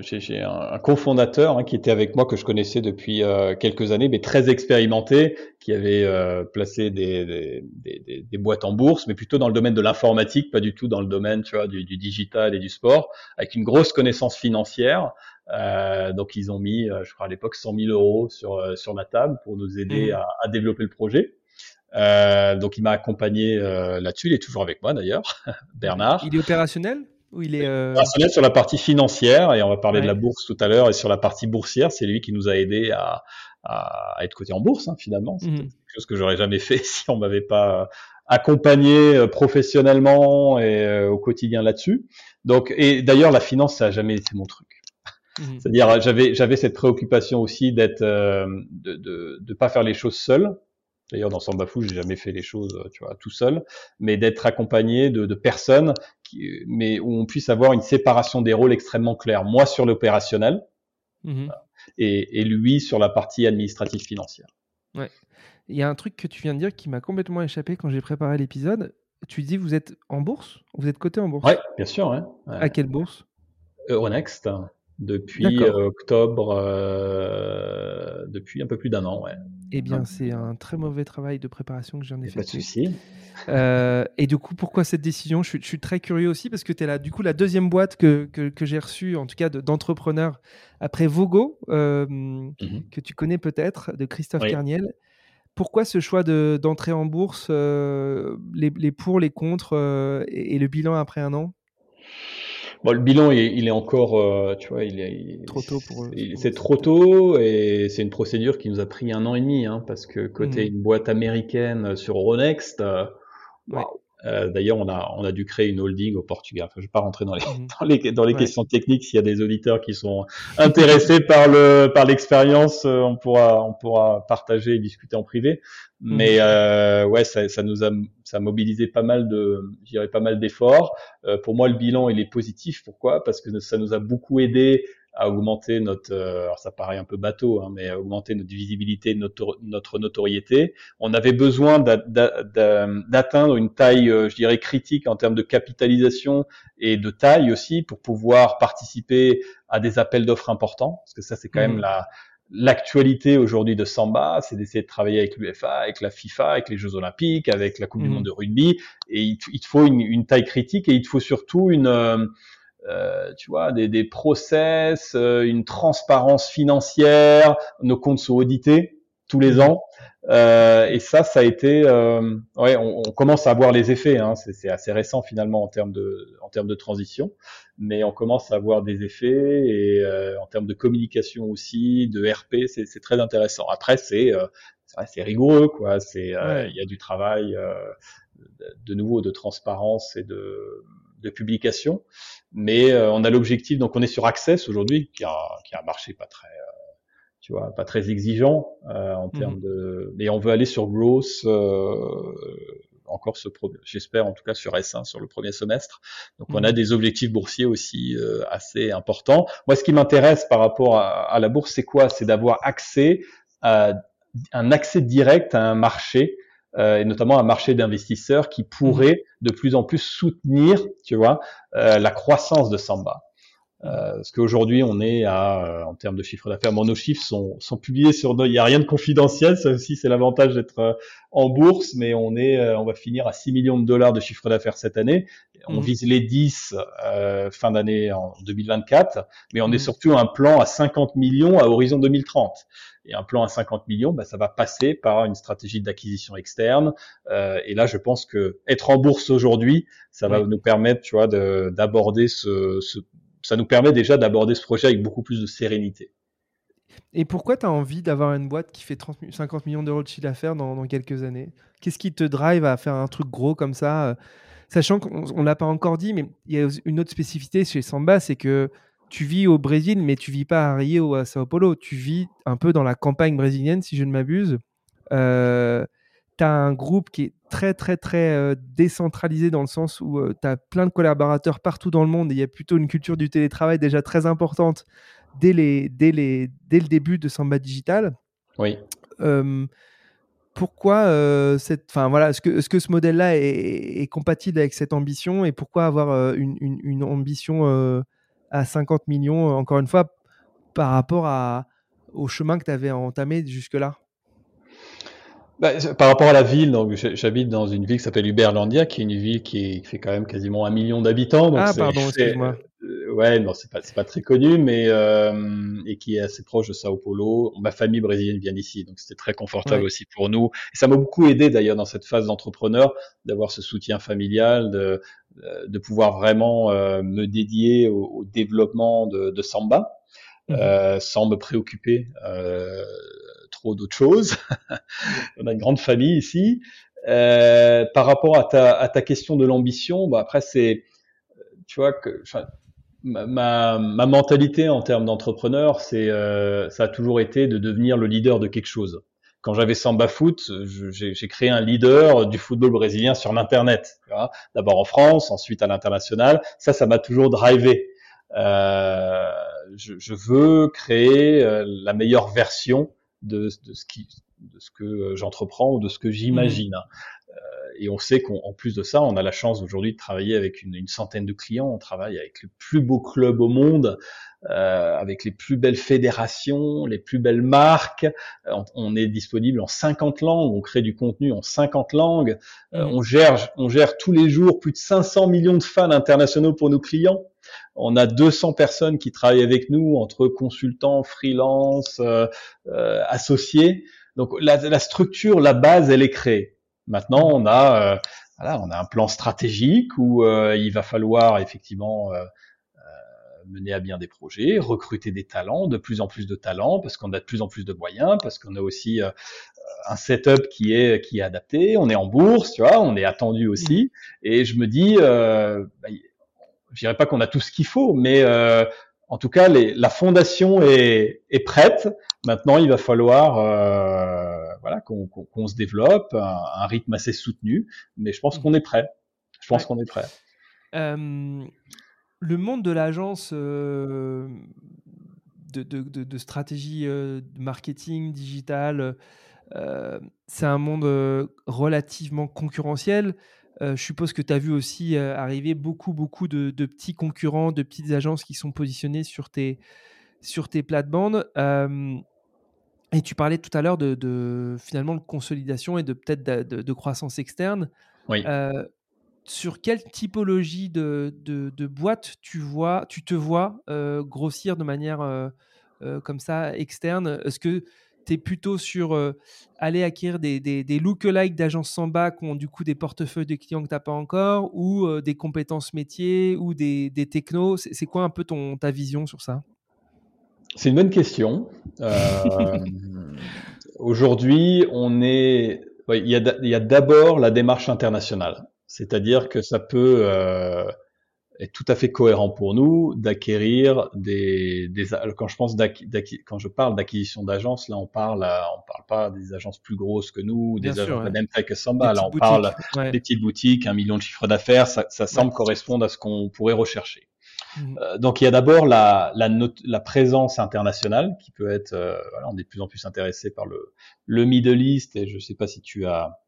[SPEAKER 2] j'ai un, cofondateur hein, qui était avec moi que je connaissais depuis euh, quelques années, mais très expérimenté, qui avait euh, placé des, des, des, boîtes en bourse, mais plutôt dans le domaine de l'informatique, pas du tout dans le domaine, tu vois, du, du, digital et du sport, avec une grosse connaissance financière. Euh, donc, ils ont mis, euh, je crois à l'époque, 100 000 euros sur sur la table pour nous aider mmh. à, à développer le projet. Euh, donc il m'a accompagné euh, là-dessus. Il est toujours avec moi d'ailleurs, [LAUGHS] Bernard.
[SPEAKER 1] Il est opérationnel ou il est euh...
[SPEAKER 2] opérationnel sur la partie financière et on va parler de la bourse tout à l'heure et sur la partie boursière, c'est lui qui nous a aidé à, à, être coté en bourse hein, finalement. C'est mhm. quelque chose que j'aurais jamais fait [LAUGHS] si on m'avait pas accompagné euh, professionnellement et euh, au quotidien là-dessus. Donc et d'ailleurs la finance ça a jamais été mon truc. Mhm. C'est-à-dire j'avais j'avais cette préoccupation aussi d'être euh, de, de de pas faire les choses seul D'ailleurs, dans Samba Fou, j'ai jamais fait les choses, tu vois, tout seul, mais d'être accompagné de, de, personnes, qui, mais où on puisse avoir une séparation des rôles extrêmement claire. Moi sur l'opérationnel mmh et, et, lui sur la partie administrative financière.
[SPEAKER 1] Ouais. Il y a un truc que tu viens de dire qui m'a complètement échappé quand j'ai préparé l'épisode. Tu dis vous êtes en bourse? Vous êtes coté en bourse?
[SPEAKER 2] Oui, bien sûr. Ouais.
[SPEAKER 1] À quelle bourse?
[SPEAKER 2] Euronext depuis euh, octobre, euh, depuis un peu plus d'un an. Ouais.
[SPEAKER 1] Eh bien, c'est un très mauvais travail de préparation que j'en ai fait.
[SPEAKER 2] Pas de souci. [LAUGHS]
[SPEAKER 1] Euh, et du coup, pourquoi cette décision? Je suis, très curieux aussi parce que tu es là, du coup, la deuxième boîte que, que, j'ai reçue, en tout cas d'entrepreneurs, après Vogo, mmh que tu connais peut-être, de Christophe Carniel. Pourquoi ce choix d'entrer en bourse, les, les, pour, les contre et, et le bilan après un an?
[SPEAKER 2] Bon, le bilan, il, est encore, euh, tu vois, il est
[SPEAKER 1] trop tôt pour.
[SPEAKER 2] C'est trop tôt et c'est une procédure qui nous a pris un an et demi, hein, parce que côté mmh. une boîte américaine sur Euronext, euh, euh, D'ailleurs, on a, on a dû créer une holding au Portugal. Enfin, je vais pas rentrer dans les, mmh. [LAUGHS] dans les, dans les questions techniques. S'il y a des auditeurs qui sont intéressés par le, par l'expérience, euh, on pourra, on pourra partager et discuter en privé. Mais mmh. euh, ouais, ça, ça, nous a, ça a mobilisé pas mal de, je dirais pas mal d'efforts. Euh, pour moi, le bilan il est positif. Pourquoi? Parce que ça nous a beaucoup aidé à augmenter notre, euh, alors ça paraît un peu bateau, hein, mais à augmenter notre visibilité, notre, notre notoriété. On avait besoin d'atteindre une taille, euh, je dirais, critique en termes de capitalisation et de taille aussi pour pouvoir participer à des appels d'offres importants, parce que ça c'est quand même mmh. la l'actualité aujourd'hui de Samba, c'est d'essayer de travailler avec l'UFA, avec la FIFA, avec les Jeux Olympiques, avec la Coupe du mmh. Monde de rugby. Et il, il te faut une, une, taille critique et il te faut surtout une, euh, euh, tu vois, des, des process, euh, une transparence financière, nos comptes sont audités. Tous les ans. Euh, et ça, ça a été, euh, ouais, on, on, commence à voir les effets. Hein, c'est assez récent finalement en termes de, en termes de transition, mais on commence à voir des effets et euh, en termes de communication aussi, de RP, c'est très intéressant. Après, c'est euh, c'est rigoureux, quoi. C'est, euh, il y a du travail de nouveau de transparence et de, de publication, mais on a l'objectif. Donc, on est sur Access aujourd'hui, qui a, qui a un marché pas très tu vois, pas très exigeant euh, en termes mmh. de. Mais on veut aller sur growth euh, encore ce j'espère en tout cas sur S1 sur le premier semestre. Donc on a mmh. des objectifs boursiers aussi euh, assez importants. Moi, ce qui m'intéresse par rapport à, la bourse, c'est quoi? C'est d'avoir accès à un accès direct à un marché. Euh, et notamment un marché d'investisseurs qui pourrait mmh. de plus en plus soutenir, tu vois, euh, la croissance de Samba. Euh, parce qu'aujourd'hui, on est à, euh, en termes de chiffre d'affaires, bon, nos chiffres sont, sont publiés sur nos, il n'y a rien de confidentiel, ça aussi c'est l'avantage d'être euh, en bourse, mais on est, euh, on va finir à 6 millions de dollars de chiffre d'affaires cette année. On mmh. vise les 10 euh, fin d'année en 2024, mais on est mmh. surtout un plan à 50 millions à horizon 2030. Et un plan à 50 millions, bah, ça va passer par une stratégie d'acquisition externe. Euh, et là, je pense que être en bourse aujourd'hui, ça va nous permettre, tu vois, d'aborder ce, ce ça nous permet déjà d'aborder ce projet avec beaucoup plus de sérénité.
[SPEAKER 1] Et pourquoi tu as envie d'avoir une boîte qui fait 30, 50 millions d'euros de chiffre d'affaires dans, quelques années? Qu'est-ce qui te drive à faire un truc gros comme ça euh, Sachant qu'on ne l'a pas encore dit, mais il y a une autre spécificité chez Samba, c'est que tu vis au Brésil, mais tu vis pas à Rio ou à Sao Paulo. Tu vis un peu dans la campagne brésilienne, si je ne m'abuse. Euh, tu as un groupe qui est très, très, très euh, décentralisé dans le sens où euh, tu as plein de collaborateurs partout dans le monde et il y a plutôt une culture du télétravail déjà très importante dès, les, dès, les, dès le début de Samba Digital.
[SPEAKER 2] Oui.
[SPEAKER 1] pourquoi cette, enfin voilà, est-ce que, est -ce, que ce modèle-là est, compatible avec cette ambition et pourquoi avoir une, une, une, ambition à 50 millions, encore une fois, par rapport à, au chemin que tu avais entamé jusque-là?
[SPEAKER 2] Bah, par rapport à la ville, donc j'habite dans une ville qui s'appelle Uberlandia, qui est une ville qui, fait quand même quasiment un million d'habitants.
[SPEAKER 1] Ah pardon, excuse-moi.
[SPEAKER 2] Euh, ouais, non, c'est pas pas très connu, mais euh, et qui est assez proche de Sao Paulo. Ma famille brésilienne vient d'ici, donc c'était très confortable aussi pour nous. Et ça m'a beaucoup aidé d'ailleurs dans cette phase d'entrepreneur d'avoir ce soutien familial, de de pouvoir vraiment euh, me dédier au, développement de, de Samba. Mmh euh, sans me préoccuper euh, trop d'autres choses. [LAUGHS] On a une grande famille ici. Euh, par rapport à ta, à ta question de l'ambition, bah après c'est, tu vois que ma, ma, ma, mentalité en termes d'entrepreneur, c'est euh, ça a toujours été de devenir le leader de quelque chose. Quand j'avais Samba Foot, j'ai créé un leader du football brésilien sur l'internet. D'abord en France, ensuite à l'international. Ça, ça m'a toujours drivé. Euh, je, je, veux créer euh, la meilleure version de, de ce qui de ce que euh, j'entreprends ou de ce que j'imagine. Mmh. Euh, et on sait qu'en plus de ça, on a la chance aujourd'hui de travailler avec une, une, centaine de clients. On travaille avec le plus beau club au monde, euh, avec les plus belles fédérations, les plus belles marques. Euh, on, on, est disponible en 50 langues. On crée du contenu en 50 langues. Euh, mmh. on gère, on gère tous les jours plus de 500 millions de fans internationaux pour nos clients. On a 200 personnes qui travaillent avec nous entre consultants, freelance, euh, euh, associés. Donc la, la, structure, la base, elle est créée. Maintenant, on a, euh, voilà, on a un plan stratégique où il va falloir effectivement mener à bien des projets, recruter des talents, de plus en plus de talents, parce qu'on a de plus en plus de moyens, parce qu'on a aussi un setup qui est qui est adapté. On est en bourse, tu vois, on est attendu aussi. Et je me dis, euh, bah, je dirais pas qu'on a tout ce qu'il faut, mais euh, en tout cas, les, la fondation est, est, prête. Maintenant, il va falloir euh, voilà, qu'on se développe, un, un, rythme assez soutenu, mais je pense mmh. qu'on est prêt. Je pense qu'on est prêt.
[SPEAKER 1] Euh, le monde de l'agence euh, de, de, de, de, stratégie marketing digital, c'est un monde relativement concurrentiel. Euh, je suppose que tu as vu aussi euh, arriver beaucoup, beaucoup de, petits concurrents, de petites agences qui sont positionnées sur tes, sur tes plates-bandes. et tu parlais tout à l'heure de, finalement de consolidation et de peut-être de, croissance externe.
[SPEAKER 2] Oui.
[SPEAKER 1] Euh, sur quelle typologie de, de, boîte tu, vois, tu te vois grossir de manière comme ça externe? Est-ce que tu es plutôt sur aller acquérir des, des, des lookalikes d'agences Samba qui ont du coup des portefeuilles de clients que tu n'as pas encore, ou des compétences métiers, ou des, des technos C'est quoi un peu ton, ta vision sur ça?
[SPEAKER 2] C'est une bonne question. [LAUGHS] Aujourd'hui, on est. Il y a d'abord la démarche internationale. C'est-à-dire que ça peut être tout à fait cohérent pour nous d'acquérir des, des, quand je pense quand je parle d'acquisition d'agences, là on parle, on parle pas des agences plus grosses que nous, des agences de même taille que Samba. Là on parle des petites boutiques, un million de chiffres d'affaires. Ça, ça semble correspondre à ce qu'on pourrait rechercher. Mmh. Euh, donc il y a d'abord la, la, la, présence internationale qui peut être, euh, voilà, on est de plus en plus intéressé par le, le Middle East et je sais pas si tu as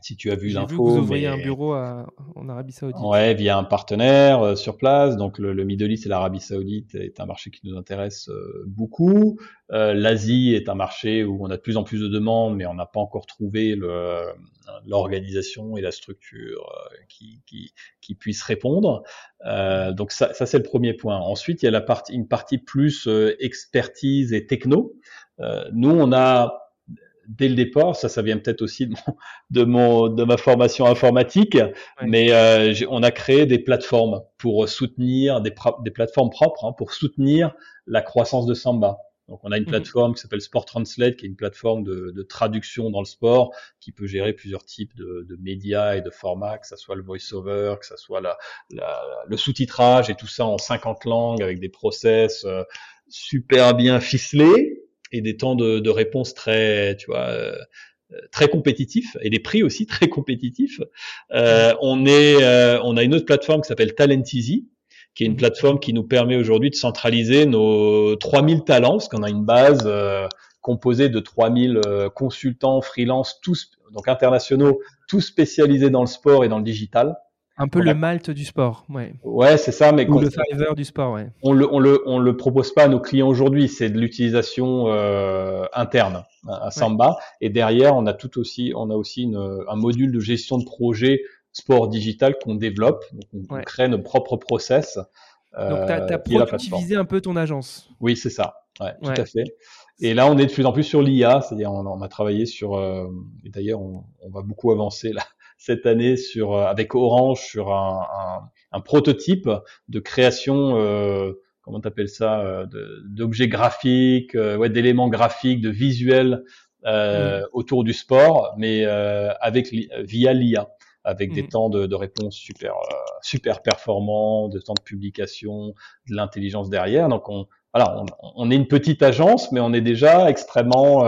[SPEAKER 2] si tu as vu l'info.
[SPEAKER 1] Vous ouvriez un bureau en Arabie Saoudite.
[SPEAKER 2] Ouais, via un partenaire euh, sur place. Donc le, le, Middle East et l'Arabie Saoudite est un marché qui nous intéresse euh, beaucoup. Euh, L'Asie est un marché où on a de plus en plus de demandes, mais on n'a pas encore trouvé l'organisation et la structure qui, qui, qui puisse répondre. donc ça, ça c'est le premier point. Ensuite, il y a la partie, une partie plus expertise et techno. nous, on a dès le départ, ça, ça vient peut-être aussi de, mon, de, mon, de ma formation informatique, mais euh, on a créé des plateformes pour soutenir des, des plateformes propres hein, pour soutenir la croissance de Samba. Donc, on a une mhm. plateforme qui s'appelle Sport Translate, qui est une plateforme de, de, traduction dans le sport, qui peut gérer plusieurs types de, de médias et de formats, que ce soit le voice-over, que ce soit la, la, le sous-titrage et tout ça en 50 langues avec des process euh, super bien ficelés et des temps de, de réponse très, tu vois, euh, très compétitifs et des prix aussi [LAUGHS] très compétitifs. Euh, on est, euh, on a une autre plateforme qui s'appelle Talent Easy, qui est une mhm. plateforme qui nous permet aujourd'hui de centraliser nos 3000 talents, parce qu'on a une base euh, composée de 3000 consultants, freelance, tous donc internationaux, tous spécialisés dans le sport et dans le digital.
[SPEAKER 1] Un peu le Malte du sport, ouais.
[SPEAKER 2] Ouais, c'est ça, mais
[SPEAKER 1] Ou le Fiverr du sport, ouais.
[SPEAKER 2] On le, on le, on le propose pas à nos clients aujourd'hui. C'est de l'utilisation euh, interne à Samba. Et derrière, on a tout aussi, on a aussi une, un module de gestion de projet sport digital qu'on développe. Donc on, crée nos propres process.
[SPEAKER 1] Euh, Donc, tu as, productivisé un peu ton agence.
[SPEAKER 2] Oui, c'est ça. Ouais, tout à fait. Et là, on est de plus en plus sur l'IA, c'est-à-dire on, on, a travaillé sur, euh, et d'ailleurs, on, on, va beaucoup avancer là cette année sur euh, avec Orange sur un, un, un prototype de création euh, comment t'appelles ça euh, d'objets graphiques euh, ouais d'éléments graphiques de visuels euh, autour du sport mais avec via l'IA avec des temps de, de, réponse super super performants de temps de publication de l'intelligence derrière. Donc on voilà on, on, est une petite agence mais on est déjà extrêmement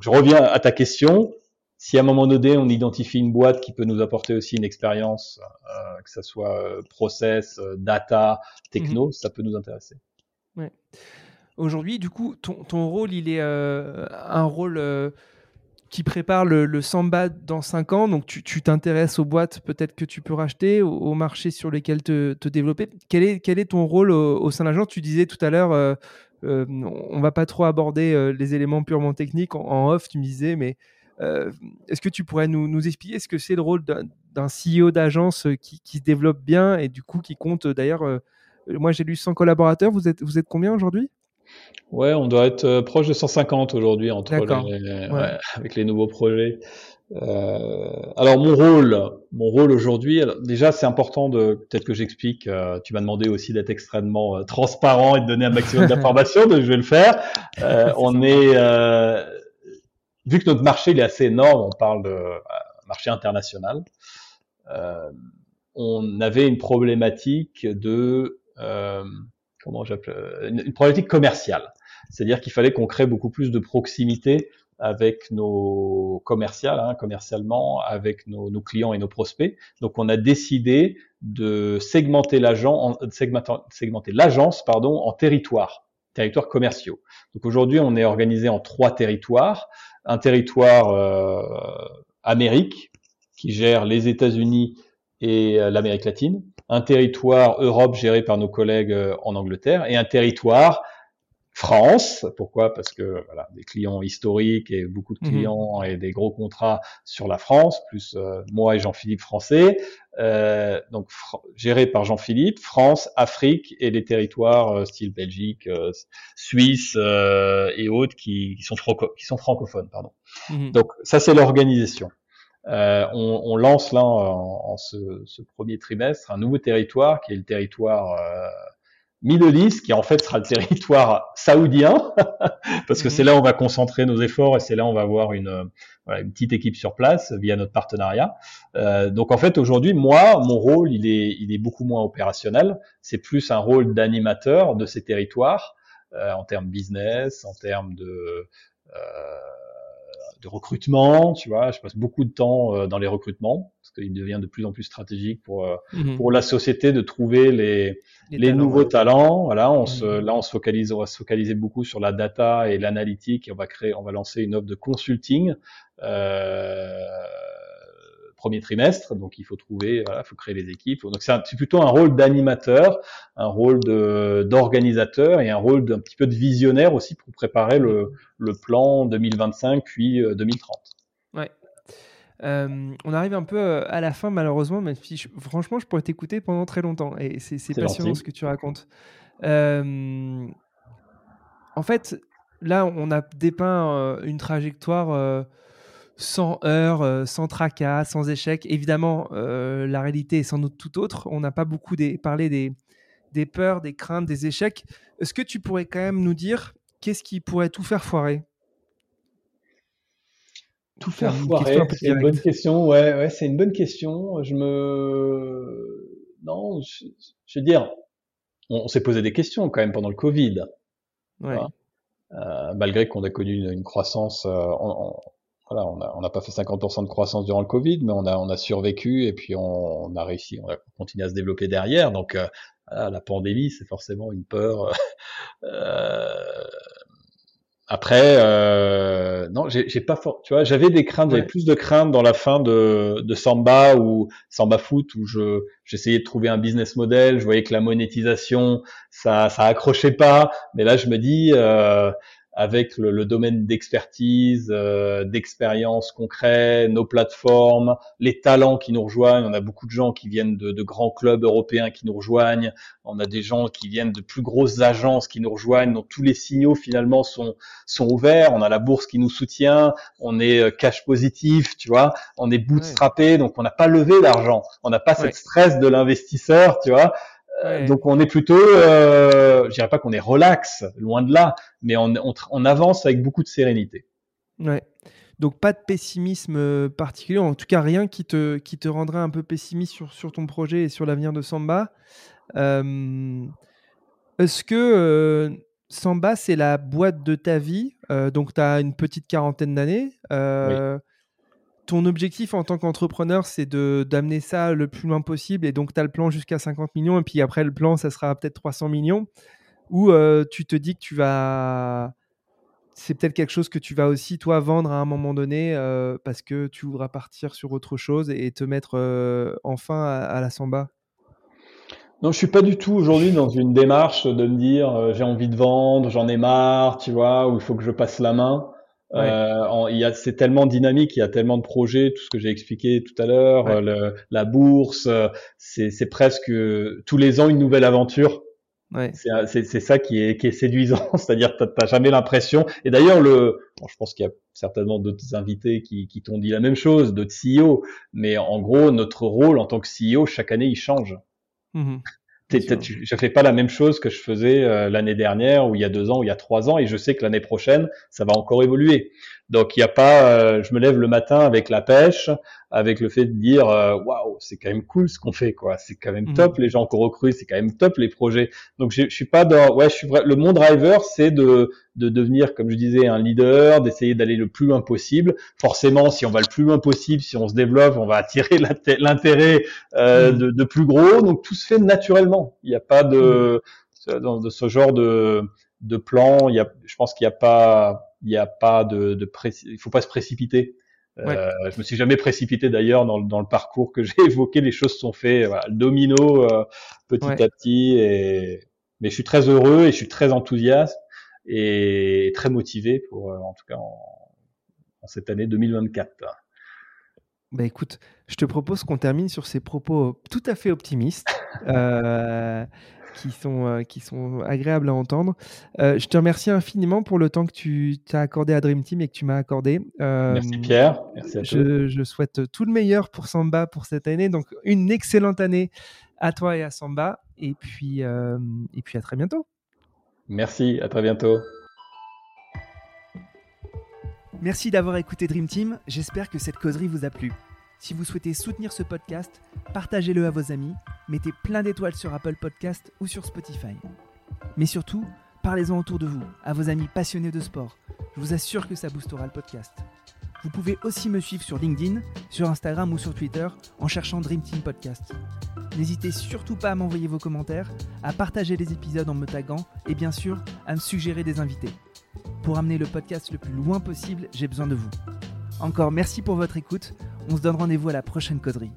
[SPEAKER 2] je reviens à ta question si à un moment donné on identifie une boîte qui peut nous apporter aussi une expérience, euh, que ce soit euh, process, euh, data, techno, mhm. ça peut nous intéresser.
[SPEAKER 1] Ouais. Aujourd'hui, du coup, ton, ton, rôle, il est un rôle qui prépare le, Samba dans 5 ans. Donc, tu t'intéresses aux boîtes peut-être que tu peux racheter, aux, marchés sur lesquels te, te, développer. Quel est, quel est ton rôle au, sein de l'agence? Tu disais tout à l'heure, euh, on va pas trop aborder les éléments purement techniques. En, en, off, tu me disais, mais euh, est-ce que tu pourrais nous, nous expliquer ce que c'est le rôle d'un CEO d'agence euh, qui, qui, se développe bien et du coup qui compte euh, d'ailleurs, moi j'ai lu 100 collaborateurs, vous êtes, vous êtes combien aujourd'hui?
[SPEAKER 2] Ouais, on doit être proche de 150 aujourd'hui entre les, [LAUGHS] ouais. avec les nouveaux projets. Euh, alors mon rôle, mon rôle aujourd'hui, déjà c'est important de peut-être que j'explique. Euh, tu m'as demandé aussi d'être extrêmement euh, transparent et de donner un maximum [LAUGHS] d'informations, donc je vais le faire. on est vu que notre marché est assez énorme, on parle de euh, marché international, euh, on avait une problématique de euh, comment j'appelle une, problématique commerciale, c'est-à-dire qu'il fallait qu'on crée beaucoup plus de proximité avec nos commerciales, hein, commercialement, avec nos, nos, clients et nos prospects. Donc, on a décidé de segmenter l'agent, segmenter l'agence, pardon, en territoires, territoires commerciaux. Donc, aujourd'hui, on est organisé en trois territoires un territoire euh, Amérique qui gère les États-Unis et euh, l'Amérique latine, un territoire Europe géré par nos collègues euh, en Angleterre et un territoire France. Pourquoi? Parce que voilà, des clients historiques et beaucoup de
[SPEAKER 1] Mhm.
[SPEAKER 2] clients et des gros contrats sur la France, plus euh, moi et Jean-Philippe français. Euh, donc géré par Jean-Philippe, France, Afrique et les territoires euh, style Belgique, euh, Suisse euh, et autres qui, qui sont franco- qui sont francophones, pardon.
[SPEAKER 1] Mhm.
[SPEAKER 2] Donc ça c'est l'organisation. Euh, on, on lance là en, en ce, ce premier trimestre un nouveau territoire qui est le territoire euh, Middle East, qui en fait sera le territoire saoudien, [LAUGHS] parce que
[SPEAKER 1] Mhm.
[SPEAKER 2] c'est là où on va concentrer nos efforts et c'est là où on va avoir une, euh, voilà, une petite équipe sur place via notre partenariat. Euh, donc en fait aujourd'hui, moi, mon rôle, il est, il est beaucoup moins opérationnel. C'est plus un rôle d'animateur de ces territoires euh, en termes business, en termes de euh, de recrutement, tu vois, je passe beaucoup de temps euh, dans les recrutements parce qu'il devient de plus en plus stratégique pour euh,
[SPEAKER 1] Mhm.
[SPEAKER 2] pour la société de trouver les les,
[SPEAKER 1] talents,
[SPEAKER 2] nouveaux
[SPEAKER 1] ouais.
[SPEAKER 2] talents. Voilà, on se
[SPEAKER 1] Mhm.
[SPEAKER 2] là on se focalise, on va se focaliser beaucoup sur la data et l'analytique et on va créer, on va lancer une offre de consulting. Euh, premier trimestre, donc il faut trouver, voilà, faut créer les équipes. Donc c'est plutôt un rôle d'animateur, un rôle d'organisateur et un rôle d'un petit peu de visionnaire aussi pour préparer le, le plan 2025 puis euh, 2030.
[SPEAKER 1] Ouais. Euh, on arrive un peu euh, à la fin malheureusement, mais je- franchement je pourrais t'écouter pendant très longtemps et c'est passionnant
[SPEAKER 2] gentil.
[SPEAKER 1] ce que tu racontes. Euh, en fait, là on a dépeint euh, une trajectoire euh, sans heurts, euh, sans tracas, sans échecs. Évidemment, euh, la réalité est sans doute tout autre. On n'a pas beaucoup des- parlé des, des peurs, des craintes, des échecs. Est-ce que tu pourrais quand même nous dire qu'est-ce qui pourrait tout faire foirer?
[SPEAKER 2] Tout
[SPEAKER 1] Faire
[SPEAKER 2] foirer,
[SPEAKER 1] un
[SPEAKER 2] c'est une bonne question. Ouais, ouais, c'est une bonne question. Je me, non, je, je veux dire, on, on s'est posé des questions quand même pendant le Covid,
[SPEAKER 1] Ouais.
[SPEAKER 2] Euh, malgré qu'on a connu une, une croissance. euh, on- voilà, on n'a on n'a pas fait 50% de croissance durant le Covid, mais on a on a survécu et puis on, on a réussi, on a continué à se développer derrière. Donc euh, voilà, la pandémie, c'est forcément une peur. euh, après, euh, non, j'ai pas fort, tu vois, j'avais des craintes, j'avais plus de craintes dans la fin de, de Samba ou Samba Foot où je j'essayais de trouver un business model, je voyais que la monétisation ça ça accrochait pas, mais là je me dis euh, avec le, le domaine d'expertise, euh, d'expérience concrète, nos plateformes, les talents qui nous rejoignent, on a beaucoup de gens qui viennent de, de grands clubs européens qui nous rejoignent, on a des gens qui viennent de plus grosses agences qui nous rejoignent, donc tous les signaux finalement sont sont ouverts. On a la bourse qui nous soutient, on est euh, cash positif, tu vois, on est bootstrappé, donc on n'a pas levé d'argent, on n'a pas cette stress de l'investisseur, tu vois. Euh,
[SPEAKER 1] Ouais.
[SPEAKER 2] Donc on est plutôt, euh, je dirais pas qu'on est relax, loin de là, mais on, on, on avance avec beaucoup de sérénité.
[SPEAKER 1] Ouais. Donc pas de pessimisme euh, particulier, en tout cas rien qui te, qui te rendrait un peu pessimiste sur, sur ton projet et sur l'avenir de Samba. Euh, Est-ce que euh, Samba, c'est la boîte de ta vie? Donc tu as une petite quarantaine d'années. Ton objectif en tant qu'entrepreneur, c'est d'amener ça le plus loin possible et donc tu as le plan jusqu'à 50 millions et puis après le plan, ça sera peut-être 300 millions. Ou euh, tu te dis que tu vas c'est peut-être quelque chose que tu vas aussi, toi, vendre à un moment donné euh, parce que tu voudras partir sur autre chose et te mettre euh, enfin à, à la samba.
[SPEAKER 2] Non, je suis pas du tout aujourd'hui dans une démarche de me dire j'ai envie de vendre, j'en ai marre, tu vois, ou il faut que je passe la main.
[SPEAKER 1] Ouais.
[SPEAKER 2] Euh, en- il y a, c'est tellement dynamique, il y a tellement de projets, tout ce que j'ai expliqué tout à l'heure,
[SPEAKER 1] Ouais.
[SPEAKER 2] euh, la bourse, euh, c'est, presque tous les ans une nouvelle aventure.
[SPEAKER 1] Ouais.
[SPEAKER 2] C'est, c'est ça qui est, qui est séduisant, [LAUGHS] c'est-à-dire t'as, jamais l'impression. Et d'ailleurs, le, bon, je pense qu'il y a certainement d'autres invités qui, qui t'ont dit la même chose, d'autres CEO, mais en gros, notre rôle en tant que CEO, chaque année, il change.
[SPEAKER 1] Mhm.
[SPEAKER 2] Je fais pas la même chose que je faisais euh, l'année dernière ou il y a deux ans ou il y a trois ans et je sais que l'année prochaine ça va encore évoluer. Donc il y a pas, euh, je me lève le matin avec la pêche, avec le fait de dire euh, waouh c'est quand même cool ce qu'on fait quoi, c'est quand même
[SPEAKER 1] Mhm.
[SPEAKER 2] top les gens qu'on recrute, c'est quand même top les projets. Donc je, je suis pas dans, ouais je suis vrai, le mon driver c'est de de devenir comme je disais un leader, d'essayer d'aller le plus loin possible. Forcément si on va le plus loin possible, si on se développe, on va attirer [LAUGHS] l'intérêt euh,
[SPEAKER 1] Mhm.
[SPEAKER 2] de, de plus gros. Donc tout se fait naturellement. Il n'y a pas de dans de ce genre de de plan. Il y a, je pense qu'il n'y a pas il y a pas de, de préci- il faut pas se précipiter. Euh, je me suis jamais précipité d'ailleurs dans, le- dans le parcours que [LAUGHS] j'ai évoqué. Les choses sont faites voilà, domino euh, petit
[SPEAKER 1] Ouais.
[SPEAKER 2] à petit. Et mais je suis très heureux et je suis très enthousiaste. Et très motivé pour, en tout cas, en, en cette année 2024.
[SPEAKER 1] Bah écoute, je te propose qu'on termine sur ces propos tout à fait optimistes, [LAUGHS] euh, qui, sont, euh, qui sont agréables à entendre. Euh, je te remercie infiniment pour le temps que tu as accordé à Dream Team et que tu m'as accordé.
[SPEAKER 2] Merci Pierre, merci à
[SPEAKER 1] je, je, souhaite tout le meilleur pour Samba pour cette année. Donc une excellente année à toi et à Samba. Et puis, et puis à très bientôt.
[SPEAKER 2] Merci, à très bientôt.
[SPEAKER 1] Merci d'avoir écouté Dream Team, j'espère que cette causerie vous a plu. Si vous souhaitez soutenir ce podcast, partagez-le à vos amis, mettez plein d'étoiles sur Apple Podcast ou sur Spotify. Mais surtout, parlez-en autour de vous, à vos amis passionnés de sport. Je vous assure que ça boostera le podcast. Vous pouvez aussi me suivre sur LinkedIn, sur Instagram ou sur Twitter en cherchant Dream Team Podcast. N'hésitez surtout pas à m'envoyer vos commentaires, à partager les épisodes en me taguant et bien sûr à me suggérer des invités. Pour amener le podcast le plus loin possible, j'ai besoin de vous. Encore merci pour votre écoute. On se donne rendez-vous à la prochaine causerie.